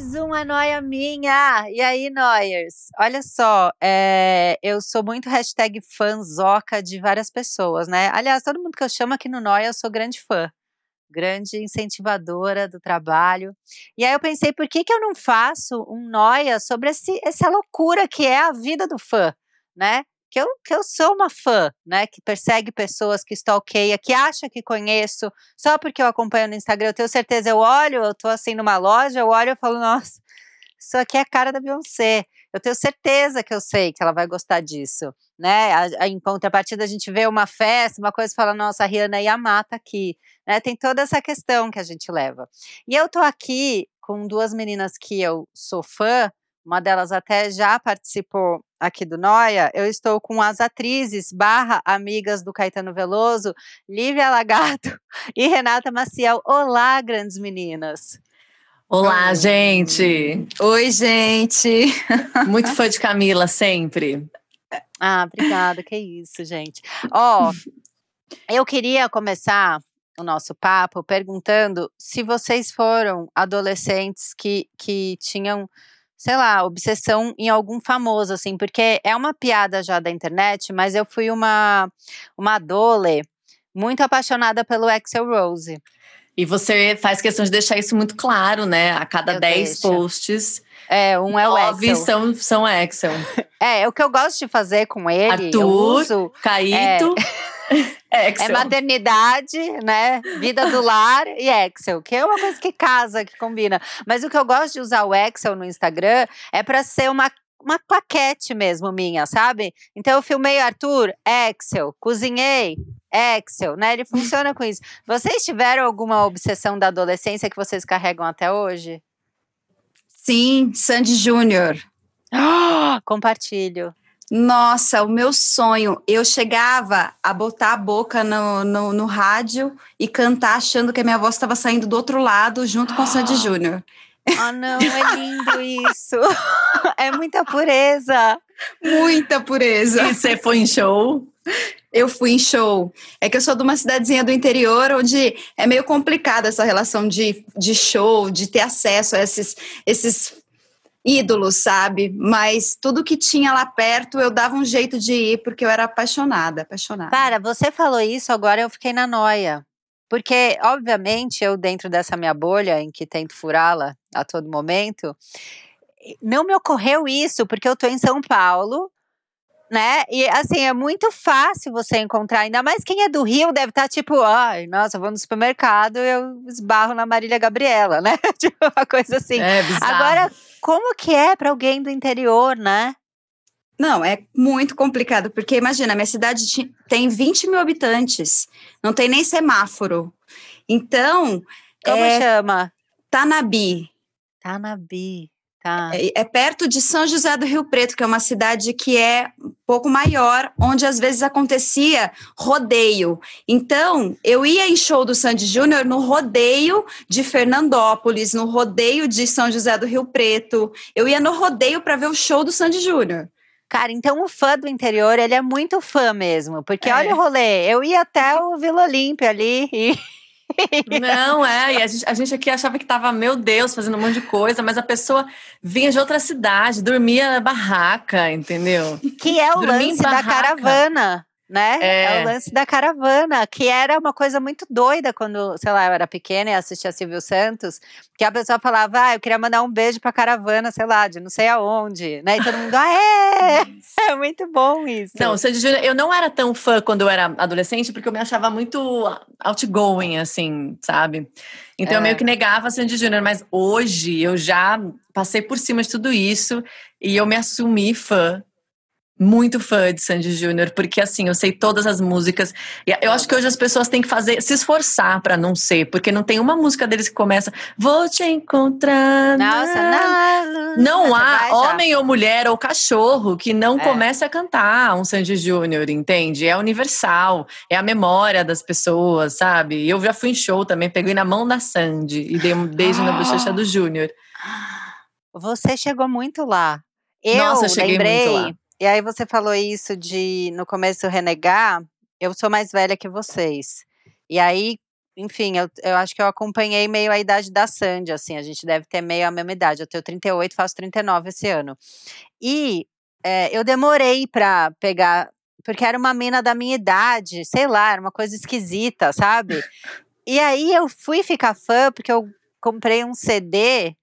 Mais uma noia minha! E aí, Noyers? Olha só, é, eu sou muito hashtag fanzoca de várias pessoas, né? Aliás, todo mundo que eu chamo aqui no Noia, eu sou grande fã. Grande incentivadora do trabalho. E aí eu pensei, por que, que eu não faço um Noia sobre esse, essa loucura que é a vida do fã, né? Que eu, que eu sou uma fã, né? Que persegue pessoas, que stalkeia, que acha que conheço, só porque eu acompanho no Instagram, eu tenho certeza, eu olho, eu tô assim numa loja, eu olho e falo, nossa, isso aqui é a cara da Beyoncé. Eu tenho certeza que eu sei que ela vai gostar disso, né? A, a, em contrapartida, a gente vê uma festa, uma coisa fala, nossa, a Rihanna ia mata aqui, né? Tem toda essa questão que a gente leva. E eu tô aqui com duas meninas que eu sou fã, uma delas até já participou aqui do Noia, eu estou com as atrizes barra amigas do Caetano Veloso, Lívia Lagato e Renata Maciel. Olá, grandes meninas! Olá, Oi. gente! Oi, gente! Muito fã de Camila, sempre. Ah, obrigada, que isso, gente. Ó, oh, eu queria começar o nosso papo perguntando se vocês foram adolescentes que, que tinham sei lá, obsessão em algum famoso, assim, porque é uma piada já da internet, mas eu fui uma, uma dole muito apaixonada pelo Axel Rose. E você faz questão de deixar isso muito claro, né? A cada 10 posts. É, um é o Axel. são, são Axel. É, o que eu gosto de fazer com ele. Arthur, uso, Caíto. É... Excel. É maternidade, né? Vida do lar e Excel, que é uma coisa que casa, que combina. Mas o que eu gosto de usar o Excel no Instagram é para ser uma uma claquete mesmo minha, sabe? Então eu filmei Arthur, Excel, cozinhei, Excel, né? Ele funciona com isso. Vocês tiveram alguma obsessão da adolescência que vocês carregam até hoje? Sim, Sandy Júnior. Oh, compartilho. Nossa, o meu sonho, eu chegava a botar a boca no, no, no rádio e cantar achando que a minha voz estava saindo do outro lado junto com o Sandy Júnior. Ah, não, é lindo isso. É muita pureza. Muita pureza. E você foi em show? Eu fui em show. É que eu sou de uma cidadezinha do interior onde é meio complicada essa relação de, de show, de ter acesso a esses, esses ídolos, sabe? Mas tudo que tinha lá perto eu dava um jeito de ir porque eu era apaixonada, apaixonada. Para, você falou isso, agora eu fiquei na noia. Porque, obviamente, eu dentro dessa minha bolha em que tento furá-la a todo momento, não me ocorreu isso, porque eu tô em São Paulo, né? E assim, é muito fácil você encontrar, ainda mais quem é do Rio deve estar tá, tipo, ai, nossa, vou no supermercado, eu esbarro na Marília Gabriela, né? tipo, uma coisa assim. É bizarro. Agora, como que é para alguém do interior, né? Não, é muito complicado, porque imagina, minha cidade tem 20 mil habitantes, não tem nem semáforo. Então. Como é, chama? Tanabi. Tanabi. Tá. É, é, perto de São José do Rio Preto, que é uma cidade que é um pouco maior, onde às vezes acontecia rodeio. Então, eu ia em show do Sandy Júnior no rodeio de Fernandópolis, no rodeio de São José do Rio Preto. Eu ia no rodeio para ver o show do Sandy Júnior. Cara, então o fã do interior, ele é muito fã mesmo, porque é. olha o rolê, eu ia até o Vila Olímpia ali e Não, é, e a gente, a gente aqui achava que tava, meu Deus, fazendo um monte de coisa, mas a pessoa vinha de outra cidade, dormia na barraca, entendeu? Que é o dormia lance da caravana né? É. é. o lance da caravana, que era uma coisa muito doida quando, sei lá, eu era pequena e assistia Silvio Santos, que a pessoa falava, ah, eu queria mandar um beijo pra caravana, sei lá, de não sei aonde, né? E todo mundo, ah, é! É muito bom isso. Não, eu não era tão fã quando eu era adolescente, porque eu me achava muito outgoing, assim, sabe? Então é. eu meio que negava Sandy Júnior, mas hoje eu já passei por cima de tudo isso e eu me assumi fã muito fã de Sandy Júnior, porque assim, eu sei todas as músicas. E eu acho que hoje as pessoas têm que fazer, se esforçar para não ser, porque não tem uma música deles que começa Vou te encontrar. Nossa, não. Não há homem ou mulher ou cachorro que não É. comece a cantar um Sandy Júnior, entende? É universal, é a memória das pessoas, sabe? Eu já fui em show também, peguei na mão da Sandy e dei um beijo na bochecha do Júnior. Você chegou muito lá. Eu Nossa, eu cheguei lembrei. muito lá. E aí você falou isso de no começo renegar. Eu sou mais velha que vocês. E aí, enfim, eu, eu acho que eu acompanhei meio a idade da Sandy, assim. A gente deve ter meio a mesma idade. Eu tenho 38, faço 39 esse ano. E é, eu demorei pra pegar, porque era uma mina da minha idade, sei lá, era uma coisa esquisita, sabe? E aí eu fui ficar fã porque eu comprei um CD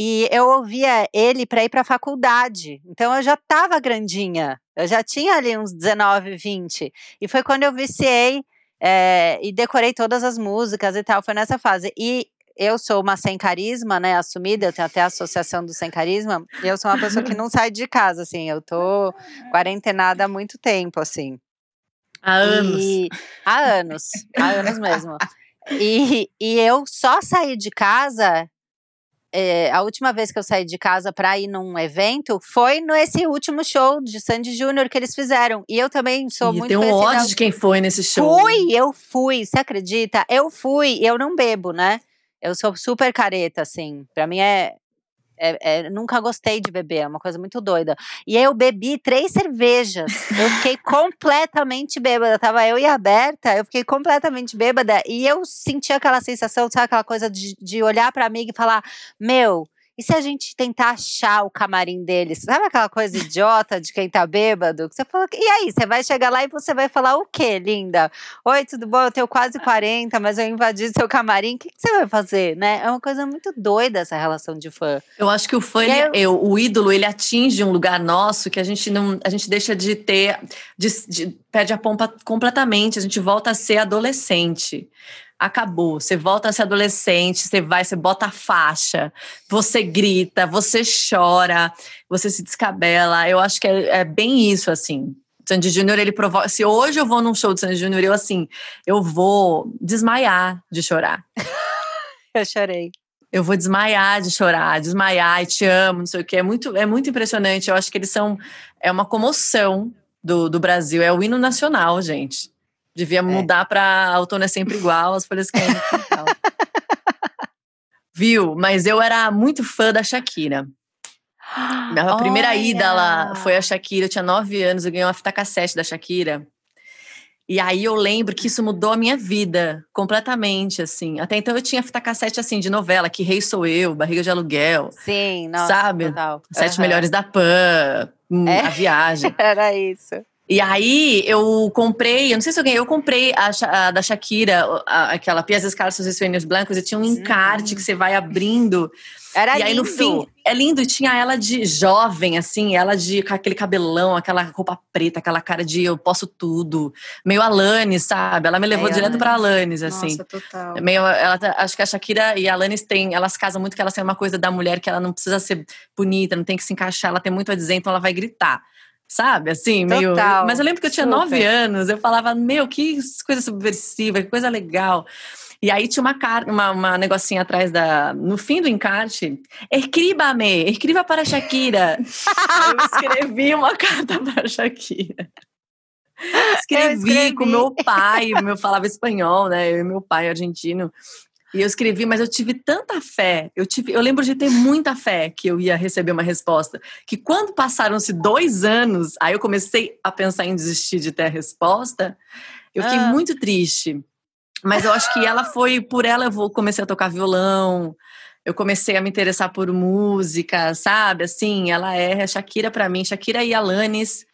e eu ouvia ele para ir para a faculdade. Então eu já estava grandinha. Eu já tinha ali uns 19, 20. E foi quando eu viciei eh, e decorei todas as músicas e tal. Foi nessa fase. E eu sou uma sem carisma, né? Assumida, eu tenho até a associação do sem carisma. E eu sou uma pessoa que não sai de casa, assim. Eu tô quarentenada há muito tempo, assim. Há anos. E, há anos, há anos mesmo. E, e eu só saí de casa. É, a última vez que eu saí de casa para ir num evento foi nesse último show de Sandy Júnior que eles fizeram. E eu também sou E muito tem um ódio de quem foi nesse show. Fui, eu fui, você acredita? Eu fui, eu não bebo, né? Eu sou super careta, assim. Pra mim é, é- é- Nunca gostei de beber, é uma coisa muito doida. E aí eu bebi três cervejas. Eu fiquei completamente bêbada. Tava eu e a Berta, eu fiquei completamente bêbada. E eu senti aquela sensação, sabe, aquela coisa de, de olhar pra amiga e falar: Meu. E se a gente tentar achar o camarim deles? Sabe aquela coisa idiota de quem tá bêbado? Que você fala, e aí, você vai chegar lá e você vai falar o quê, linda? Oi, tudo bom? Eu tenho quase 40, mas eu invadi seu camarim. O que, que você vai fazer, né? É uma coisa muito doida essa relação de fã. Eu acho que o fã, ele- eu- eu- o ídolo, ele atinge um lugar nosso que a gente não, a gente deixa de ter, de- de- perde a pompa completamente. A gente volta a ser adolescente. Acabou. Você volta a ser adolescente, você vai, você bota a faixa, você grita, você chora, você se descabela. Eu acho que é, é bem isso, assim. Sandy Júnior, ele provoca. Se hoje eu vou num show de Sandy Júnior, eu assim, eu vou desmaiar de chorar. Eu chorei. Eu vou desmaiar de chorar, desmaiar e te amo, não sei o que. É muito, é muito impressionante. Eu acho que eles são. É uma comoção do, do Brasil. É o hino nacional, gente. Devia mudar para outono é sempre igual, as folhas caem no quintal. Viu? Mas eu era muito fã da Shakira. Minha primeira ida lá Olha! foi a Shakira. Eu tinha nove anos, eu ganhei uma fita cassete da Shakira. E aí eu lembro que isso mudou a minha vida completamente, assim. Até então eu tinha fita cassete, assim, de novela, Que Rei Sou Eu, Barriga de Aluguel, Sim, nossa, Sabe? total. Sete Aham. Melhores da Pan, hum, É? A Viagem. Era isso. E aí eu comprei, eu não sei se ganhei, eu comprei a, a da Shakira, a- aquela Pias Calços e Sueños Blancos, e tinha um encarte que você vai abrindo. Era e aí lindo. no fim, é lindo, e tinha ela de jovem, assim, ela de com aquele cabelão, aquela roupa preta, aquela cara de eu posso tudo. Meio Alanis, sabe? Ela me levou Meio direto pra Alanis, assim. Nossa, total. É Meio, ela, tá- acho que a Shakira e a Alanis têm, elas casam muito que elas têm uma coisa da mulher que ela não precisa ser bonita, não tem que se encaixar, ela tem muito a dizer, então ela vai gritar. Sabe, assim, meio. Total, Mas eu lembro que eu tinha super. nove anos, eu falava, meu, que coisa subversiva, que coisa legal. E aí tinha uma carta, uma, uma negocinho atrás da. No fim do encarte, escríbame, escreva para a Shakira. Eu escrevi uma carta para Shakira. Escrevi, escrevi. com meu pai, meu falava espanhol, né? Eu e meu pai argentino. E eu escrevi, mas eu tive tanta fé, eu tive, eu lembro de ter muita fé que eu ia receber uma resposta, que quando passaram-se dois anos, aí eu comecei a pensar em desistir de ter a resposta, eu fiquei Ah. muito triste. Mas eu acho que ela foi, por ela eu vou- comecei a tocar violão, eu comecei a me interessar por música, sabe? Assim, ela é a Shakira pra mim, Shakira e Alanis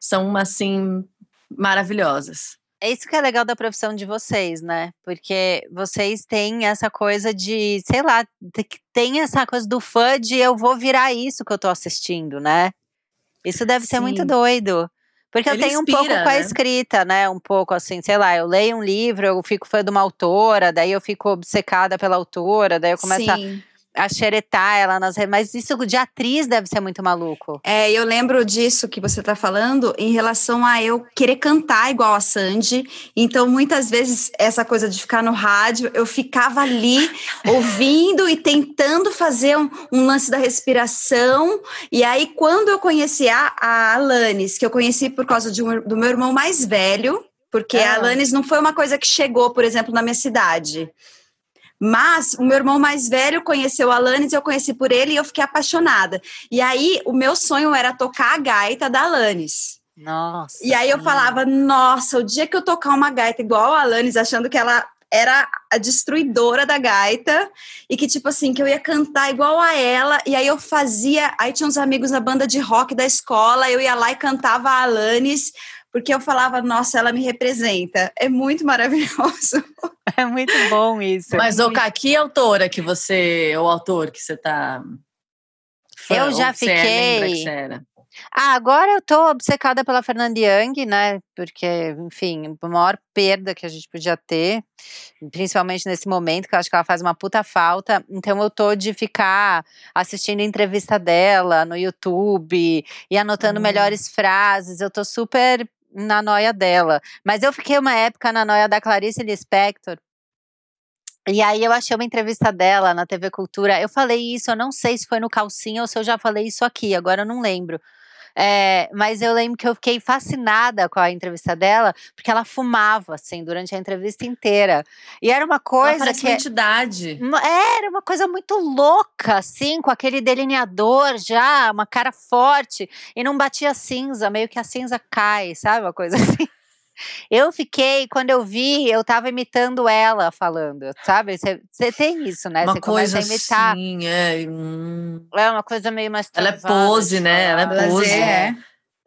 são uma assim maravilhosas. É isso que é legal da profissão de vocês, né? Porque vocês têm essa coisa de, sei lá, te- tem essa coisa do fã de eu vou virar isso que eu tô assistindo, né? Isso deve ser muito doido. Porque eu Ele tenho um pouco inspira, com a né? escrita, né? Um pouco assim, sei lá, eu leio um livro, eu fico fã de uma autora, daí eu fico obcecada pela autora, daí eu começo Sim. a xeretar ela nas redes. Mas isso de atriz deve ser muito maluco. É, eu lembro disso que você está falando em relação a eu querer cantar igual a Sandy. Então, muitas vezes, essa coisa de ficar no rádio, eu ficava ali ouvindo e tentando fazer um, um lance da respiração. E aí, quando eu conheci a, a Alanis, que eu conheci por causa de um, do meu irmão mais velho, porque ah. a Alanis não foi uma coisa que chegou, por exemplo, na minha cidade. Mas o meu irmão mais velho conheceu a Alanis, eu conheci por ele e eu fiquei apaixonada. E aí o meu sonho era tocar a gaita da Alanis. Nossa. E aí eu falava, nossa, o dia que eu tocar uma gaita igual a Alanis, achando que ela era a destruidora da gaita e que tipo assim que eu ia cantar igual a ela e aí eu fazia aí tinha uns amigos na banda de rock da escola eu ia lá e cantava a Alanis porque eu falava, nossa, ela me representa. É muito maravilhoso. É muito bom isso. Mas, muito... que autora que você, ou autor que você tá. Fã, eu já fiquei. Ah, agora eu tô obcecada pela Fernanda Young, né? Porque, enfim, a maior perda que a gente podia ter, principalmente nesse momento, que eu acho que ela faz uma puta falta. Então eu tô de ficar assistindo entrevista dela no YouTube e anotando hum. melhores frases. Eu tô super na noia dela. Mas eu fiquei uma época na noia da Clarice Lispector. E aí eu achei uma entrevista dela na TV Cultura. Eu falei isso, eu não sei se foi no calcinha ou se eu já falei isso aqui, agora eu não lembro. É, mas eu lembro que eu fiquei fascinada com a entrevista dela, porque ela fumava, assim, durante a entrevista inteira. E era uma coisa ela que. Uma entidade. É, era uma coisa muito louca, assim, com aquele delineador já, uma cara forte. E não batia cinza, meio que a cinza cai, sabe? Uma coisa assim. Eu fiquei, quando eu vi, eu tava imitando ela falando, sabe? Você tem isso, né? Você começa a imitar. Assim, é, hum. é uma coisa meio mais. Ela é pose, né? Ela é pose. É.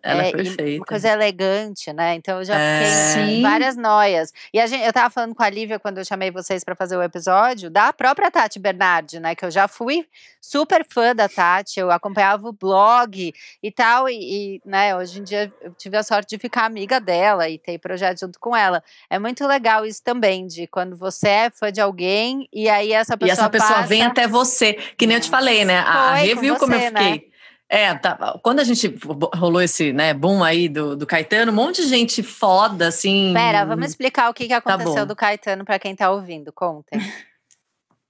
Ela é, é perfeita. Uma coisa elegante, né? Então eu já fiquei é. várias noias. E a gente, eu tava falando com a Lívia quando eu chamei vocês para fazer o episódio, da própria Tati Bernardi, né? Que eu já fui super fã da Tati, eu acompanhava o blog e tal. E, e né, hoje em dia eu tive a sorte de ficar amiga dela e ter projeto junto com ela. É muito legal isso também, de quando você é fã de alguém e aí essa pessoa. E essa pessoa passa... vem até você. Que nem eu te falei, né? A Rê viu como eu fiquei. Né? É, tá, quando a gente rolou esse né, boom aí do, do Caetano, um monte de gente foda, assim. Pera, vamos explicar o que, que tá aconteceu tá do Caetano para quem tá ouvindo. Contem.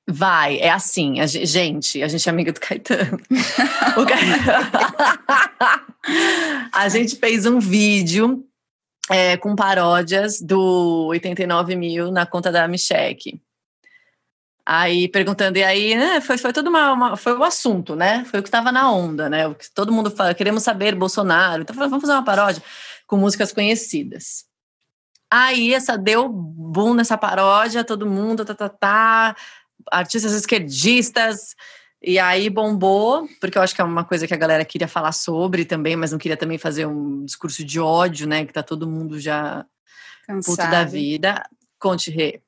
Vai, é assim, a gente, a gente é amiga do Caetano. a gente fez um vídeo é, com paródias do 89 mil na conta da Micheque. Aí perguntando, e aí, né, foi, foi todo uma, uma, foi o assunto, né? Foi o que estava na onda, né? O que todo mundo fala, queremos saber Bolsonaro. Então, vamos fazer uma paródia com músicas conhecidas. Aí essa deu boom nessa paródia, todo mundo, tá, tá, tá, artistas esquerdistas, e aí bombou, porque eu acho que é uma coisa que a galera queria falar sobre também, mas não queria também fazer um discurso de ódio, né? Que tá todo mundo já Cansado. puto da vida. Conte, Rê.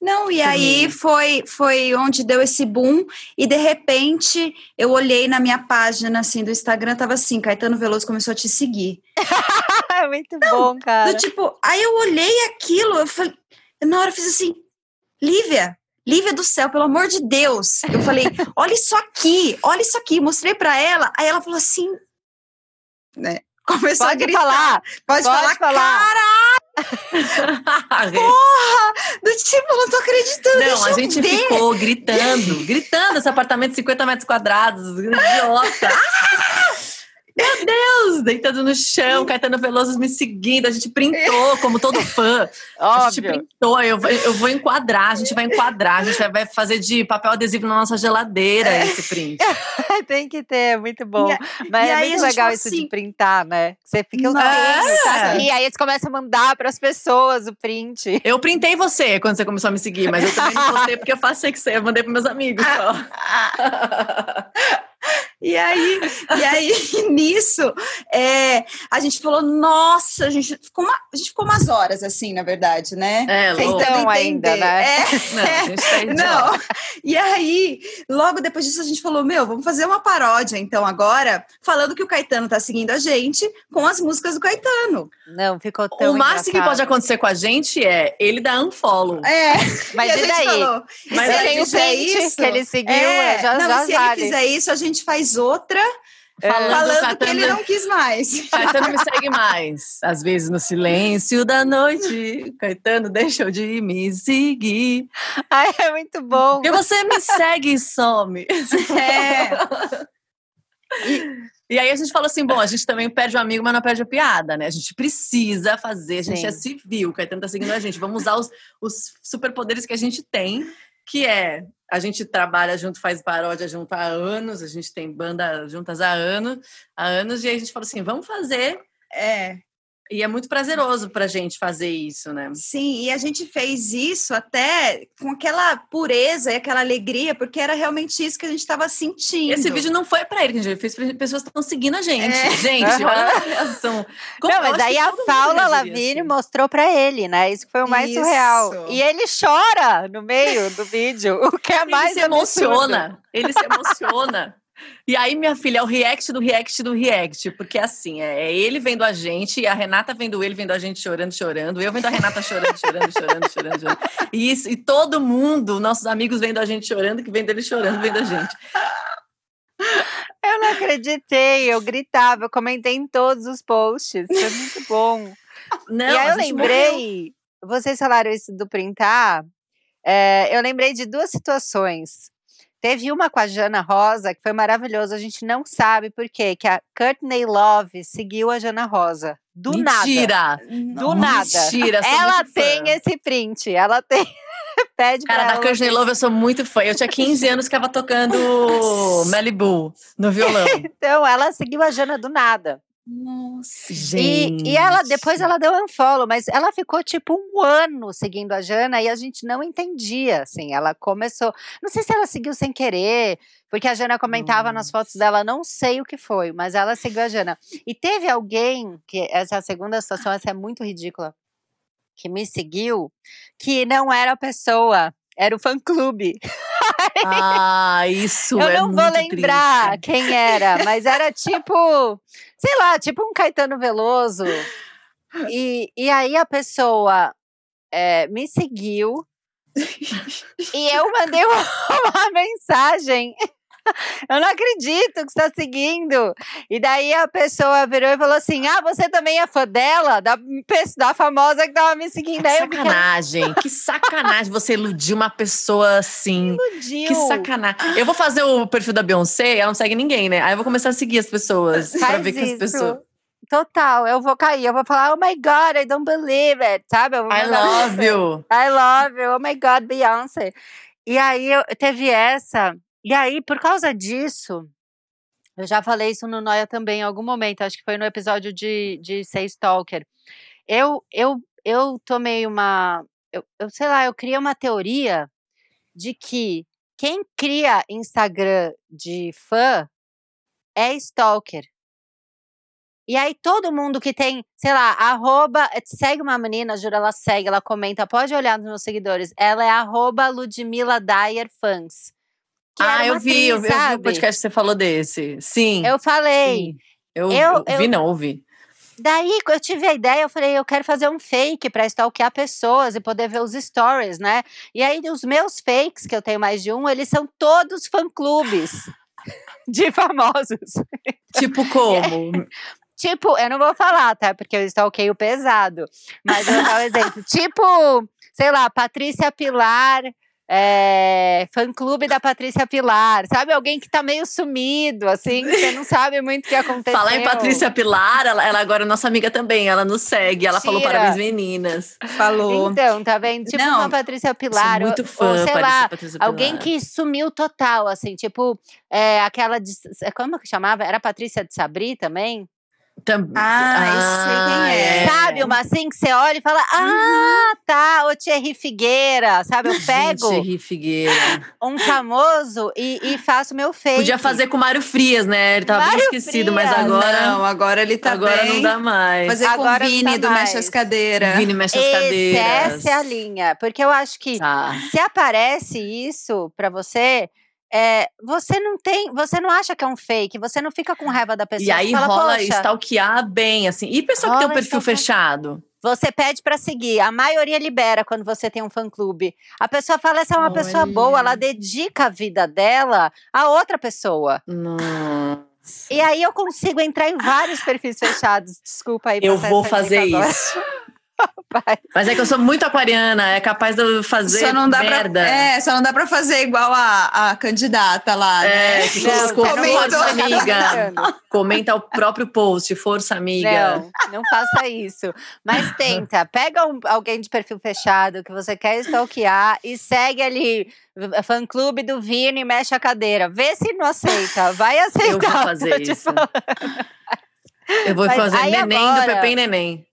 Não, e aí foi, foi onde deu esse boom, e de repente eu olhei na minha página assim do Instagram, tava assim, Caetano Veloso começou a te seguir. Muito Não, bom, cara. Do tipo, aí eu olhei aquilo, eu falei, na hora eu fiz assim, Lívia, Lívia do céu, pelo amor de Deus. Eu falei, olha isso aqui, olha isso aqui, mostrei para ela, aí ela falou assim, né? Começou pode a gritar. Falar, pode, pode falar, falar. caralho! Porra! Do tipo, não tô acreditando. Não, a gente ver. ficou gritando, gritando esse apartamento de 50 metros quadrados, idiota. Meu Deus! Deitando no chão, Caetano Veloso me seguindo. A gente printou, como todo fã. Óbvio. A gente printou. Eu, eu vou enquadrar, a gente vai enquadrar. A gente vai fazer de papel adesivo na nossa geladeira esse print. Tem que ter, muito bom. E, Mas e é muito legal isso assim, de printar, né? Você fica um é. E aí você começa a mandar para as pessoas o print. Eu printei você quando você começou a me seguir, mas eu também não postei porque eu faço que você. Eu mandei para meus amigos só. E aí, e aí nisso, é, a gente falou, nossa, a gente ficou, uma, a gente ficou umas horas assim, na verdade, né? É, estão ainda, né? É, Não, a gente tá não. E aí, logo depois disso, a gente falou: meu, vamos fazer uma paródia, então, agora, falando que o Caetano tá seguindo a gente com as músicas do Caetano. Não, ficou tão O máximo que engraçado. pode acontecer com a gente é ele dar unfollow. É. Mas e a e gente daí? falou, Mas se ele ele tem o fizer isso, que ele seguiu, é, já, não, já e se vale. ele fizer isso, a gente faz outra Falando, falando que ele não quis mais. Caetano me segue mais. Às vezes no silêncio da noite, Caetano deixou de me seguir. Ai, é muito bom. Porque você me segue e some. É. E aí a gente falou assim: bom, a gente também perde o amigo, mas não perde a piada, né? A gente precisa fazer, a gente Sim. é civil, o Caetano tá seguindo a gente. Vamos usar os, os superpoderes que a gente tem, que é a gente trabalha junto, faz paródia junto há anos, a gente tem banda juntas há anos, há anos, e aí a gente falou assim: vamos fazer. É. E é muito prazeroso pra gente fazer isso, né? Sim, e a gente fez isso até com aquela pureza e aquela alegria, porque era realmente isso que a gente estava sentindo. Esse vídeo não foi pra ele, que a gente fez pra pessoas que estão seguindo a gente. É. Gente, Aham. olha a reação. Como- não, mas aí a Paula Lavigne assim. mostrou pra ele, né? Isso que foi o mais Isso. surreal. E ele chora no meio do vídeo, o que é mais ele se absurdo. emociona. Ele se emociona. E aí, minha filha, é o react do react do react. Porque assim, é é ele vendo a gente, e a Renata vendo ele, vendo a gente chorando, chorando. Eu vendo a Renata chorando, chorando, chorando, chorando, chorando. E, isso, e todo mundo, nossos amigos vendo a gente chorando, que vendo ele chorando, vendo a gente. Eu não acreditei, eu gritava, eu comentei em todos os posts. Foi muito bom. Não, e aí eu lembrei, vocês falaram isso do printar, é, eu lembrei de duas situações. Teve uma com a Jana Rosa, que foi maravilhoso, a gente não sabe por quê, que a Courtney Love seguiu a Jana Rosa. Do nada. Mentira! Do nada. Mentira! Ela muito fã. tem esse print, ela tem. Pede Cara, pra da ela. Courtney Love eu sou muito fã. Eu tinha 15 anos que ficava tocando Malibu no violão. Então, ela seguiu a Jana do nada. Nossa. E, e ela, depois ela deu unfollow, mas ela ficou tipo um ano seguindo a Jana e a gente não entendia, assim, ela começou, não sei se ela seguiu sem querer, porque a Jana comentava nas fotos dela, não sei o que foi, mas ela seguiu a Jana. E teve alguém, que essa é a segunda situação, essa é muito ridícula, que me seguiu, que não era a pessoa, era o fã-clube. Ah, isso Eu é não vou lembrar triste. quem era, mas era tipo, sei lá, tipo um Caetano Veloso. E, e aí a pessoa eh, me seguiu e eu mandei uma, uma mensagem. Eu não acredito que você está seguindo. E daí a pessoa virou e falou assim: Ah, você também é fã dela? Da, da famosa que tava me seguindo. Que Aí eu fiquei sacanagem, que sacanagem você iludir uma pessoa assim. "Iludiu." Que sacanagem. Eu vou fazer o perfil da Beyoncé, ela não segue ninguém, né? Aí eu vou começar a seguir as pessoas. pra Faz ver que as pessoas. Total, eu vou cair, eu vou falar, oh my God, I don't believe it, sabe? I love you. I love you, oh my God, Beyoncé. E aí eu, teve essa, e aí por causa disso, eu já falei isso no Noia também em algum momento, acho que foi no episódio de, de Ser Stalker. Eu, eu, eu tomei uma, eu, eu sei lá, eu criei uma teoria de que quem cria Instagram de fã é stalker. E aí todo mundo que tem, sei lá, arroba, segue uma menina, jura, ela segue, ela comenta, pode olhar nos meus seguidores. Ela é arroba Ludmilla Dyer Fans. Ah, eu vi, eu vi, eu vi o podcast que você falou desse. Sim. Eu falei. sim. Eu, Eu- eu vi, não, ouvi. Daí eu tive a ideia, eu falei, eu quero fazer um fake para stalkear pessoas e poder ver os stories, né? E aí os meus fakes, que eu tenho mais de um, eles são todos fã-clubes de famosos. Tipo como? Tipo, eu não vou falar, tá? Porque eu stalkeio pesado. Mas eu vou dar um exemplo. Tipo, sei lá, Patrícia Pilar, é, fã-clube da Patrícia Pilar. Sabe? Alguém que tá meio sumido, assim, que você não sabe muito o que aconteceu. Falar em Patrícia Pilar, ela, ela agora é nossa amiga também, ela nos segue, ela falou Mentira. parabéns meninas. Falou. Então, tá vendo? Tipo Não, uma Patrícia Pilar. sou muito fã, ou sei Patrícia- lá, Patrícia alguém que sumiu total, assim, tipo, é, aquela de. Como que chamava? Era a Patrícia de Sabri também? Tam- Ah, eu sei quem é. Sabe, uma assim que você olha e fala: Ah, tá, o Thierry Figueira. Sabe, eu pego Ri Figueira. um famoso e, e faço meu fake. Podia fazer com o Mário Frias, né? Ele tava bem Mário esquecido, mas Frias. agora, Não, agora ele tá agora bem. não dá mais. Fazer Agora com o Vini do mais. Mexe as Cadeiras. Vini mexe as cadeiras. Essa é a linha. Porque eu acho que Tá. se aparece isso pra você, é, você não tem, você não acha que é um fake, você não fica com raiva da pessoa. E aí fala, rola "Poxa, stalkear bem, assim. E pessoa que tem um perfil stalkear. fechado? Você pede pra seguir, a maioria libera quando você tem um fã clube. A pessoa fala essa é uma pessoa Olha. boa, ela dedica a vida dela a outra pessoa. Nossa. E aí eu consigo entrar em vários perfis fechados. Desculpa aí. Eu vou fazer isso. Mas é que eu sou muito aquariana, é capaz de eu fazer Só não dá merda. pra, é, só não dá pra fazer igual a, a candidata lá, É, né? que Não, com não força amiga. Comenta o próprio post, força amiga. Não, não faça isso. Mas tenta, pega um- alguém de perfil fechado que você quer stalkear e segue ali fã clube do Vini, mexe a cadeira. Vê se não aceita. Vai Eu aceitar. vou fazer te isso. falando. Eu vou Mas fazer neném do agora- Pepe e Neném.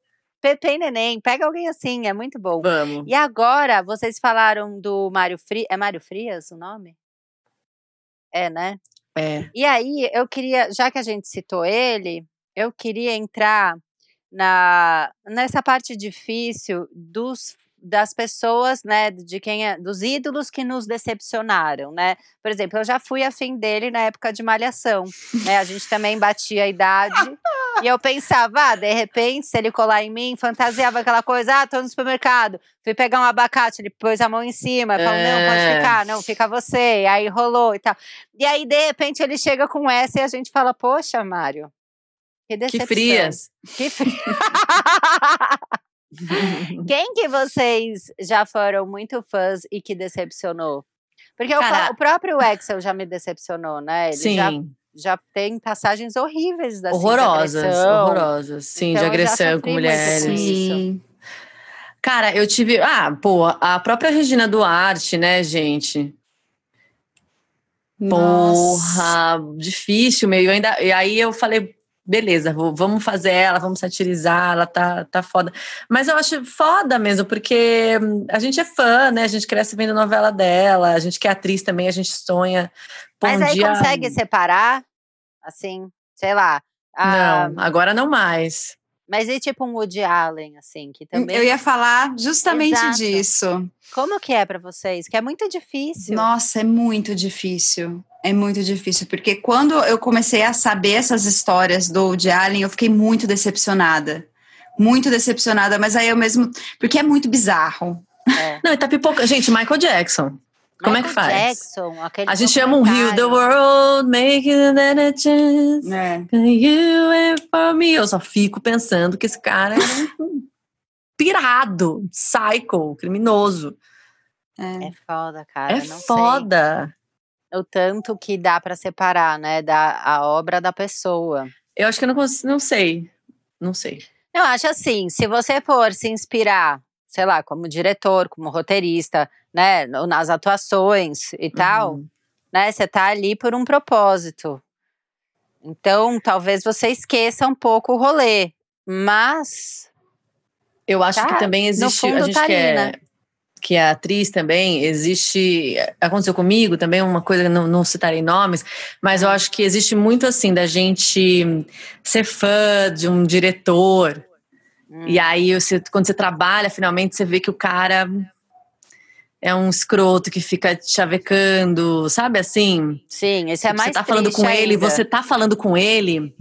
Pepe e Neném, pega alguém assim, é muito bom. Vamos. E agora, vocês falaram do Mário Frias. É Mário Frias o nome? É, né? É. E aí, eu queria, já que a gente citou ele, eu queria entrar na nessa parte difícil dos das pessoas, né, de quem é, dos ídolos que nos decepcionaram, né? Por exemplo, eu já fui afim dele na época de malhação, né? A gente também batia a idade. e eu pensava, ah, de repente, se ele colar em mim, fantasiava aquela coisa, ah, tô no supermercado, fui pegar um abacate, ele pôs a mão em cima, falou, não, pode É. ficar, não, fica você, e aí rolou e tal. E aí, de repente, ele chega com essa e a gente fala, poxa, Mário, que decepção. Que frias. Que fri- Quem que vocês já foram muito fãs e que decepcionou? Porque o o, próprio Excel já me decepcionou, né? Ele Sim. já, já tem passagens horríveis da horrorosas, agressão. horrorosas. Sim, Então, de agressão com mulheres. Sim. Cara, eu tive. Ah, pô, a própria Regina Duarte, né, gente? Nossa. Porra, difícil meio. Ainda, e aí eu falei, beleza, vou- vamos fazer ela, vamos satirizar, ela tá, tá foda. Mas eu acho foda mesmo, porque hum, a gente é fã, né? A gente cresce vendo novela dela, a gente que é atriz também, a gente sonha. Mas um aí dia- consegue separar, assim, sei lá. ah, Não, agora não mais. Mas e tipo um Woody Allen, assim, que também. Eu ia falar justamente Exato. disso. Como que é pra vocês? Que é muito difícil. Nossa, é muito difícil. É muito difícil, porque quando eu comecei a saber essas histórias do Woody Allen, eu fiquei muito decepcionada. Muito decepcionada, mas aí eu mesmo. Porque é muito bizarro. É. Não, e tá pipoca. Gente, Michael Jackson. Como é que Michael faz? Jackson, aquele A gente ama um Rio, the world, make it a chance. É. You and for me. Eu só fico pensando que esse cara é um pirado, psycho, criminoso. É. É foda, cara. é não sei. foda. O tanto que dá pra separar, né, da a obra da pessoa. Eu acho que eu não consigo, não sei. Não sei. Eu acho assim, se você for se inspirar, sei lá, como diretor, como roteirista, né, nas atuações e tal, Uhum. né, você tá ali por um propósito. Então, talvez você esqueça um pouco o rolê, mas Eu acho Tá, que também existe. a gente tá que, ali, é, né? que é atriz também, existe. Aconteceu comigo também, uma coisa, não, não citarei nomes, mas eu acho que existe muito assim da gente ser fã de um diretor. hum, E aí, você, quando você trabalha, finalmente você vê que o cara é um escroto que fica te chavecando, sabe assim? sim, esse é Tipo, mais você tá falando com ele, ainda. você tá falando com ele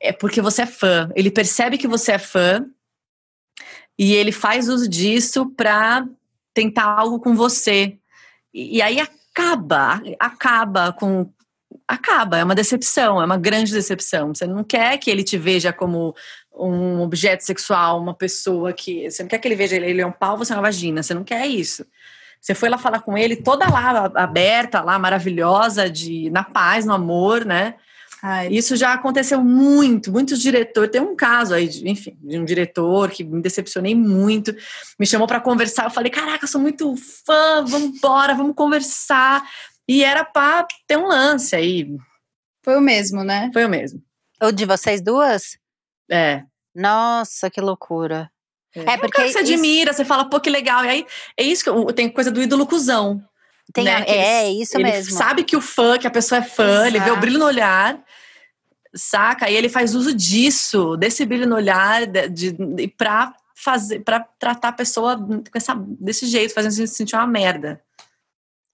é porque você é fã. Ele percebe que você é fã e ele faz uso disso pra tentar algo com você. E, e aí acaba, acaba com acaba, é uma decepção, é uma grande decepção. Você não quer que ele te veja como um objeto sexual, uma pessoa que. Você não quer que ele veja ele, ele é um pau, você é uma vagina. Você não quer isso. Você foi lá falar com ele, toda lá aberta, lá maravilhosa, de na paz, no amor, né? Ai, Isso já aconteceu muito, muitos diretores. Tem um caso aí, de, enfim, de um diretor que me decepcionei muito, me chamou para conversar. Eu falei: Caraca, eu sou muito fã, vamos embora, vamos conversar. E era pra ter um lance aí. foi o mesmo, né? Foi o mesmo. O de vocês duas? É. Nossa, que loucura. É, porque cara que você isso... admira, você fala, pô, que legal. E aí, é isso que tem coisa do ídolo cuzão. Tem né? a, é, ele, isso ele mesmo. sabe que o fã, que a pessoa é fã, Exato. ele vê o brilho no olhar, saca? E ele faz uso disso, desse brilho no olhar, de, de, pra fazer, para tratar a pessoa com essa, desse jeito, fazendo se sentir uma merda.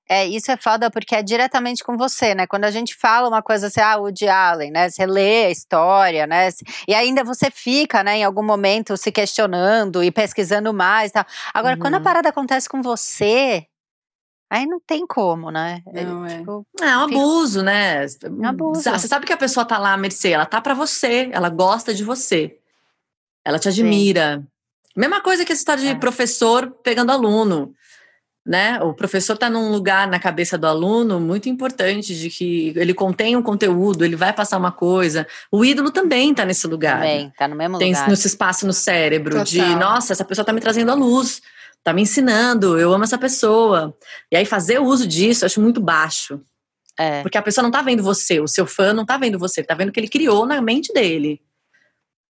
É, isso é foda porque é diretamente com você, né? Quando a gente fala uma coisa assim, ah, Woody Allen, né? Você lê a história, né? E ainda você fica, né, em algum momento se questionando e pesquisando mais e tal. Agora, uhum. quando a uhum. parada acontece com você, aí não tem como, né? É, não, é, tipo, é um abuso, né? É um abuso. Você sabe que a pessoa tá lá, Mercê, ela tá para você, ela gosta de você. Ela te admira. Sim. Mesma coisa que essa história de é. professor pegando aluno né? O professor está num lugar na cabeça do aluno muito importante de que ele contém um conteúdo, ele vai passar uma coisa. O ídolo também está nesse lugar. Também, está no mesmo Tem lugar. Tem esse espaço no cérebro Total. de, nossa, essa pessoa está me trazendo a luz, está me ensinando, eu amo essa pessoa. E aí fazer o uso disso, eu acho muito baixo. É. Porque a pessoa não está vendo você, o seu fã não está vendo você, está vendo o que ele criou na mente dele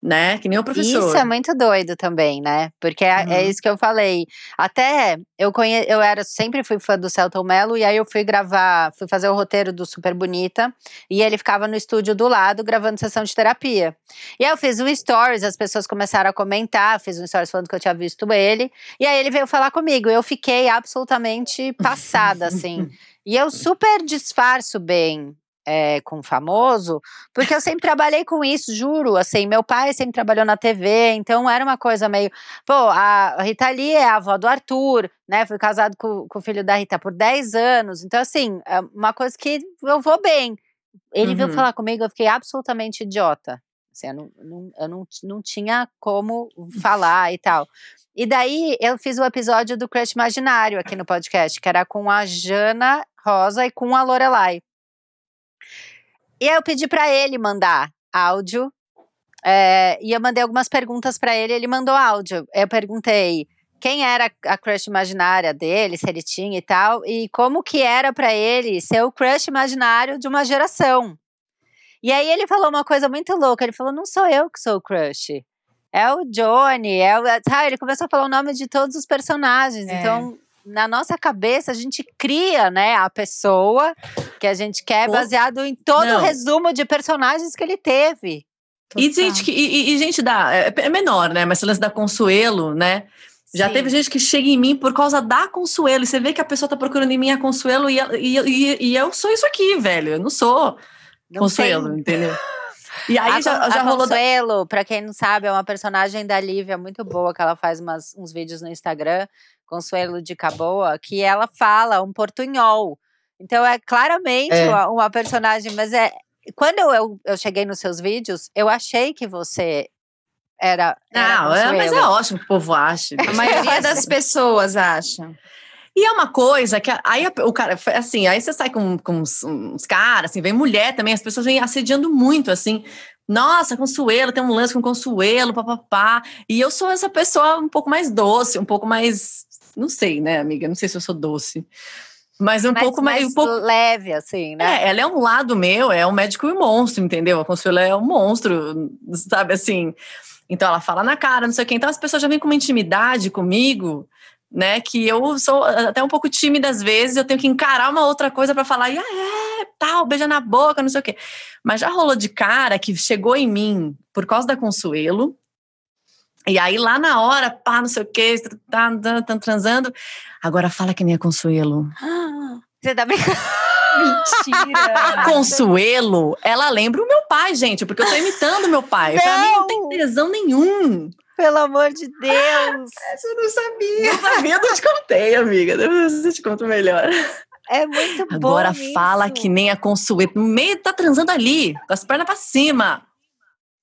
né? Que nem o professor. Isso é muito doido também, né? Porque é, é uhum. é isso que eu falei. Até eu conhe... eu era sempre fui fã do Celton Mello e aí eu fui gravar, fui fazer o roteiro do Super Bonita e ele ficava no estúdio do lado gravando sessão de terapia. E aí eu fiz um stories, as pessoas começaram a comentar, fiz um stories falando que eu tinha visto ele e aí ele veio falar comigo. Eu fiquei absolutamente passada assim. E eu super disfarço bem é, com famoso, porque eu sempre trabalhei com isso, juro. Assim, meu pai sempre trabalhou na TV, então era uma coisa meio. Pô, a Rita Lee é a avó do Arthur, né? Fui casado com, com o filho da Rita por 10 anos. Então, assim, é uma coisa que eu vou bem. Ele uhum. veio falar comigo, eu fiquei absolutamente idiota. Assim, eu não, não, eu não, não tinha como falar e tal. E daí eu fiz o episódio do Crush Imaginário aqui no podcast, que era com a Jana Rosa e com a Lorelai. E aí eu pedi para ele mandar áudio. É, e eu mandei algumas perguntas para ele, ele mandou áudio. Eu perguntei quem era a crush imaginária dele, se ele tinha e tal, e como que era para ele ser o crush imaginário de uma geração. E aí ele falou uma coisa muito louca, ele falou, não sou eu que sou o crush, é o Johnny, é o... Ah, ele começou a falar o nome de todos os personagens, é. então na nossa cabeça a gente cria, né, a pessoa que a gente quer baseado em todo Não. o resumo de personagens que ele teve. E gente, e, e, gente da é, é menor, né? Mas esse lance da Consuelo, né? Já Sim. teve gente que chega em mim por causa da Consuelo. E você vê que a pessoa tá procurando em mim a Consuelo e, e, e, e eu sou isso aqui, velho. Eu não sou não Consuelo, tem. entendeu? E aí a, já, já a rolou. Consuelo, da... pra quem não sabe, é uma personagem da Lívia muito boa, que ela faz umas, uns vídeos no Instagram Consuelo de Caboa, que ela fala um portunhol. Então é claramente é. Uma, uma, personagem, mas é quando eu, eu, cheguei nos seus vídeos, eu achei que você era. era Não, é, mas é ótimo que o povo ache. A maioria das pessoas acha. E é uma coisa que aí o cara, assim, aí você sai com, com uns, uns caras, assim, vem mulher também, as pessoas vêm assediando muito, assim. Nossa, Consuelo, tem um lance com Consuelo, papapá. E eu sou essa pessoa um pouco mais doce, um pouco mais não sei, né, amiga? Não sei se eu sou doce. Mas um mais, pouco mais. mais um pouco... leve, assim, né? É, ela é um lado meu, é um médico e um monstro, entendeu? A Consuelo é um monstro, sabe assim. Então ela fala na cara, não sei o quê. Então as pessoas já vêm com uma intimidade comigo, né? Que eu sou até um pouco tímida às vezes, eu tenho que encarar uma outra coisa para falar, e ah, é, tal, beija na boca, não sei o quê. Mas já rolou de cara que chegou em mim por causa da Consuelo, e aí, lá na hora, pá, não sei o quê, tá, tá, tá transando. Agora fala que nem a Consuelo. Você tá brincando? Mentira! A Consuelo, ela lembra o meu pai, gente, porque eu tô imitando meu pai. Não. Pra mim não tem tesão nenhum. Pelo amor de Deus! Eu não sabia. Não sabia, eu te contei, amiga. Depois eu te conto melhor. É muito bom. Agora fala que nem a Consuelo. No meio tá transando ali, com as pernas pra cima.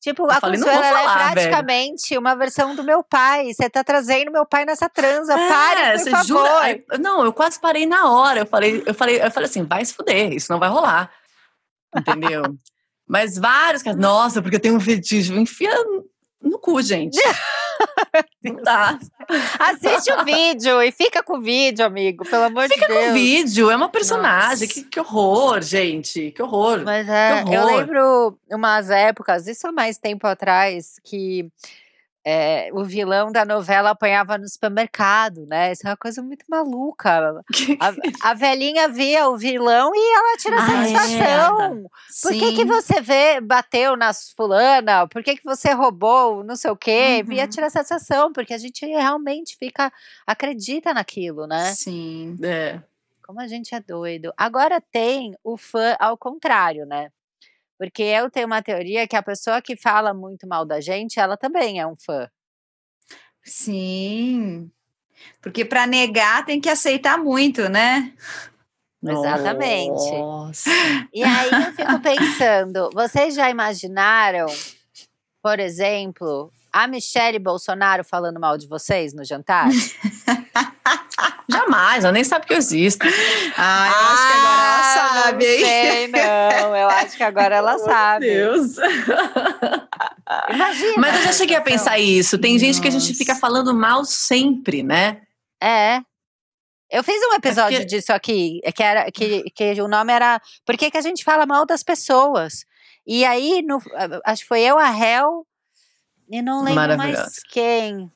Tipo, eu a falei, Consuelo é falar, é praticamente velho. uma versão do meu pai. Você tá trazendo meu pai nessa transa. É, Pare, por favor. Jura? Não, eu quase parei na hora. Eu falei, eu falei, eu falei assim, vai se fuder, isso não vai rolar. Entendeu? Mas vários casos, nossa, porque eu tenho um fetiche, enfia no cu, gente. Não dá. Assiste o vídeo e fica com o vídeo, amigo, pelo amor Fica de Deus. com o vídeo, é uma personagem. Que, que horror, gente. Que horror. Mas é, Que eu horror. lembro umas épocas, isso há mais tempo atrás, que é, o vilão da novela apanhava no supermercado, né? Isso é uma coisa muito maluca. A, a velhinha via o vilão e ela tira Ah, é. satisfação. Por que, que você vê, bateu na fulana? Por que, que você roubou não sei o quê? Via Uhum. tirar satisfação, porque a gente realmente fica, acredita naquilo, né? Sim. É. Como a gente é doido. Agora tem o fã ao contrário, né? Porque eu tenho uma teoria que a pessoa que fala muito mal da gente, ela também é um fã. Sim. Porque para negar tem que aceitar muito, né? Exatamente. Nossa. E aí eu fico pensando, vocês já imaginaram, por exemplo, a Michelle Bolsonaro falando mal de vocês no jantar? Jamais, ela nem sabe que eu existo. Ah, eu acho que agora ela Ah, sabe, hein? sei, não. Eu acho que agora ela sabe. Deus. Imagina. Mas eu já cheguei a pensar isso. Tem gente que a gente Nossa. fica falando mal sempre, né? É. Eu fiz um episódio porque- disso aqui, que, era, que, que o nome era Por que, que a gente fala mal das pessoas? E aí, no, acho que foi eu, a Hel, e não lembro mais quem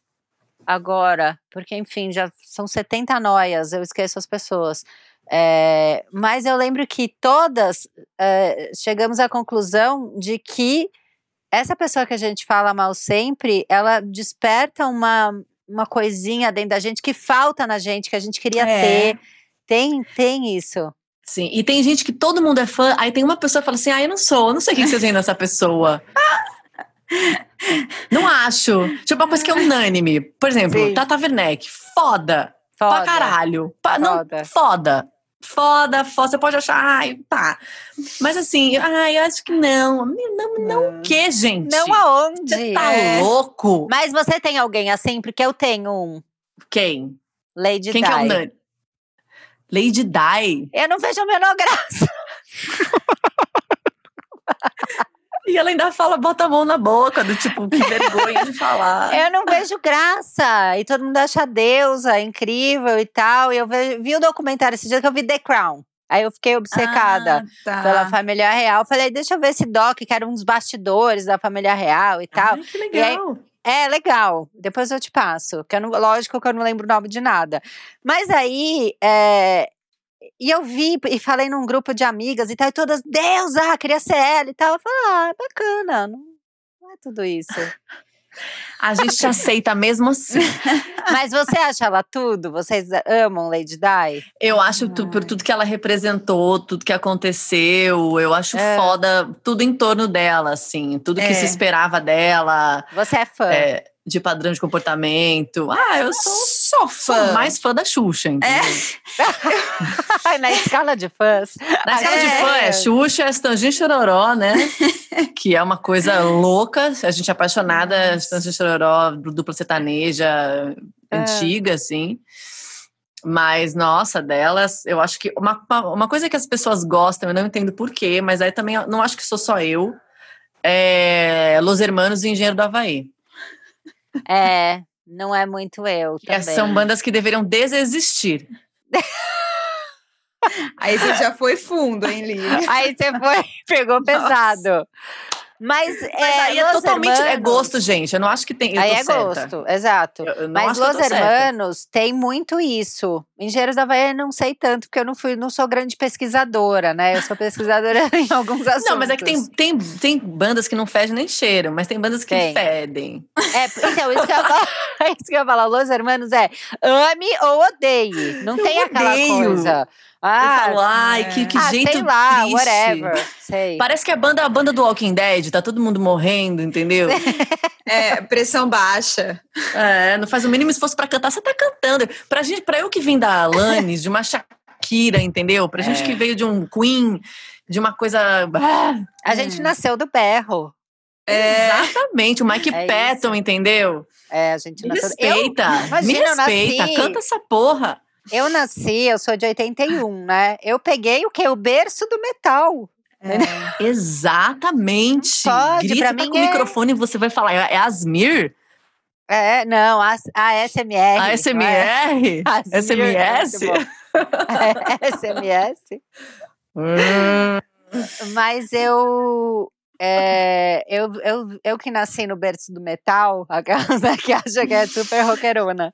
agora, porque enfim, já são 70 noias, eu esqueço as pessoas. É, mas eu lembro que todas é, chegamos à conclusão de que essa pessoa que a gente fala mal sempre, ela desperta uma, uma coisinha dentro da gente que falta na gente, que a gente queria É. ter. Tem, tem isso. Sim. E tem gente que todo mundo é fã, aí tem uma pessoa que fala assim: ah, eu não sou, eu não sei o que vocês veem nessa pessoa. não acho. Tipo, uma coisa que é unânime. Por exemplo, Sim. Tata Werneck, foda. Foda. Pra caralho. Pa- não, Foda. foda. Foda, foda. Você pode achar, ai, tá. Mas assim, ai, eu acho que não. Não, não o quê, gente? Não aonde? Você tá É. louco? Mas você tem alguém assim? Porque eu tenho um. Quem? Lady Quem Di. que é o Nani? Lady Di. Eu não vejo a menor graça. E ela ainda fala, bota a mão na boca, do tipo, que vergonha de falar. Eu não vejo graça. E todo mundo acha a deusa incrível e tal. E eu ve- vi o documentário esse dia que eu vi The Crown. Aí eu fiquei obcecada Ah, tá. pela família real. Falei, deixa eu ver esse doc, que era um dos bastidores da família real e tal. Ai, que legal. É legal, depois eu te passo. Que eu não, lógico que eu não lembro o nome de nada. Mas aí, é, e eu vi e falei num grupo de amigas e tal, e todas, Deus, ah, queria ser ela e tal. Eu falei, ah, é bacana, não, não é tudo isso. A gente te aceita mesmo assim. Mas você acha ela tudo? Vocês amam Lady Di? Eu acho tu, por tudo que ela representou, tudo que aconteceu, eu acho É. foda tudo em torno dela, assim, tudo que É. se esperava dela, Você é fã? é, de padrão de comportamento. Ah, eu sou, Sou sou fã. mais fã da Xuxa, entendeu? Na escala de fãs. Na escala de É. fã é Xuxa, Estangin Chororó, né? que é uma coisa louca. A gente é apaixonada, Estangin Chororó, dupla sertaneja, É. antiga, assim. Mas, nossa, delas, eu acho que uma, uma- coisa que as pessoas gostam, eu não entendo por quê, mas aí também não acho que sou só eu. É Los Hermanos e Engenheiro do Havaí. É, não é muito eu também. são bandas que deveriam desexistir. Aí você já foi fundo, hein, Lívia? Aí você foi, pegou pesado. Mas, Mas é, aí é totalmente. É Hermanos- gosto, gente. Eu não acho que tem. Eu Aí é certa. gosto, exato. Eu- eu Mas Los tô certa. Hermanos tem muito isso. Engenheiros da Bahia não sei tanto, porque eu não fui, não sou grande pesquisadora, né? Eu sou pesquisadora em alguns assuntos. Não, mas é que tem, tem, tem bandas que não fedem nem cheiram, mas tem bandas que Tem. fedem. É, então, isso que eu ia falar, é isso que eu ia falar. Los Hermanos é ame ou odeie. Não Eu tem aquela odeio. coisa. Você Ah, fala, ai, que, que ah, jeito sei lá, triste. whatever. Sei. Parece que é a banda, a banda do Walking Dead, tá todo mundo morrendo, entendeu? É, pressão baixa. é, não faz o mínimo esforço pra cantar, você tá cantando. Pra, gente, pra eu que vim da Alanis, de uma Shakira, entendeu? Pra gente É. que veio de um Queen, de uma coisa. Ah, A gente nasceu do berro. É, Exatamente, o Mike É Patton, entendeu? É, a gente Me nasceu. Eu, respeita, me imagina, eu respeita, nasci- canta essa porra. eu nasci, eu sou de 81, né? Eu peguei o que? O berço do metal. É. Exatamente. Pode, Grita pra tá com o é- microfone e você vai falar, é é Asmir? É, não, a, a SMR. A SMR? A SMS? É, SMS. Hum. Mas eu, é, eu, eu, eu que nasci no berço do metal, aquelas né, que acham que é super roqueirona.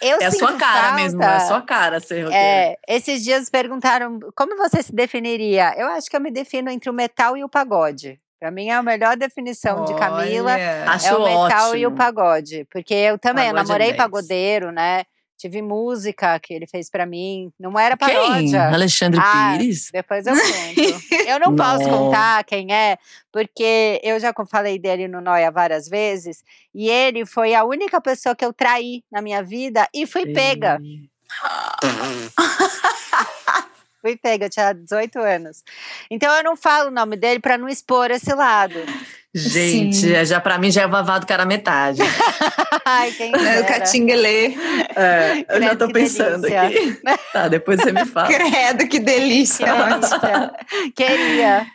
Eu É a sua cara falta- mesmo, é a sua cara ser roqueira. É, esses dias perguntaram como você se definiria. Eu acho que eu me defino entre o metal e o pagode. Pra mim é a melhor definição de Camila Olha. É o metal ótimo. e o pagode. Porque eu também, eu Pagode é namorei 10. pagodeiro, né? Tive música que ele fez pra mim. Não era Quem? paródia. Alexandre Ah, Pires? Depois eu conto. Eu não posso Não. contar quem é, porque eu já falei dele no Noia várias vezes. E ele foi a única pessoa que eu traí na minha vida e fui pega. Fui pega, eu tinha 18 anos. Então eu não falo o nome dele pra não expor esse lado. Gente, Sim. já pra mim já é vavado cara metade. Ai, quem Né, O catinguelê. É, eu já que pensando delícia. aqui. Tá, depois você me fala. Credo, que delícia. Que delícia. Queria.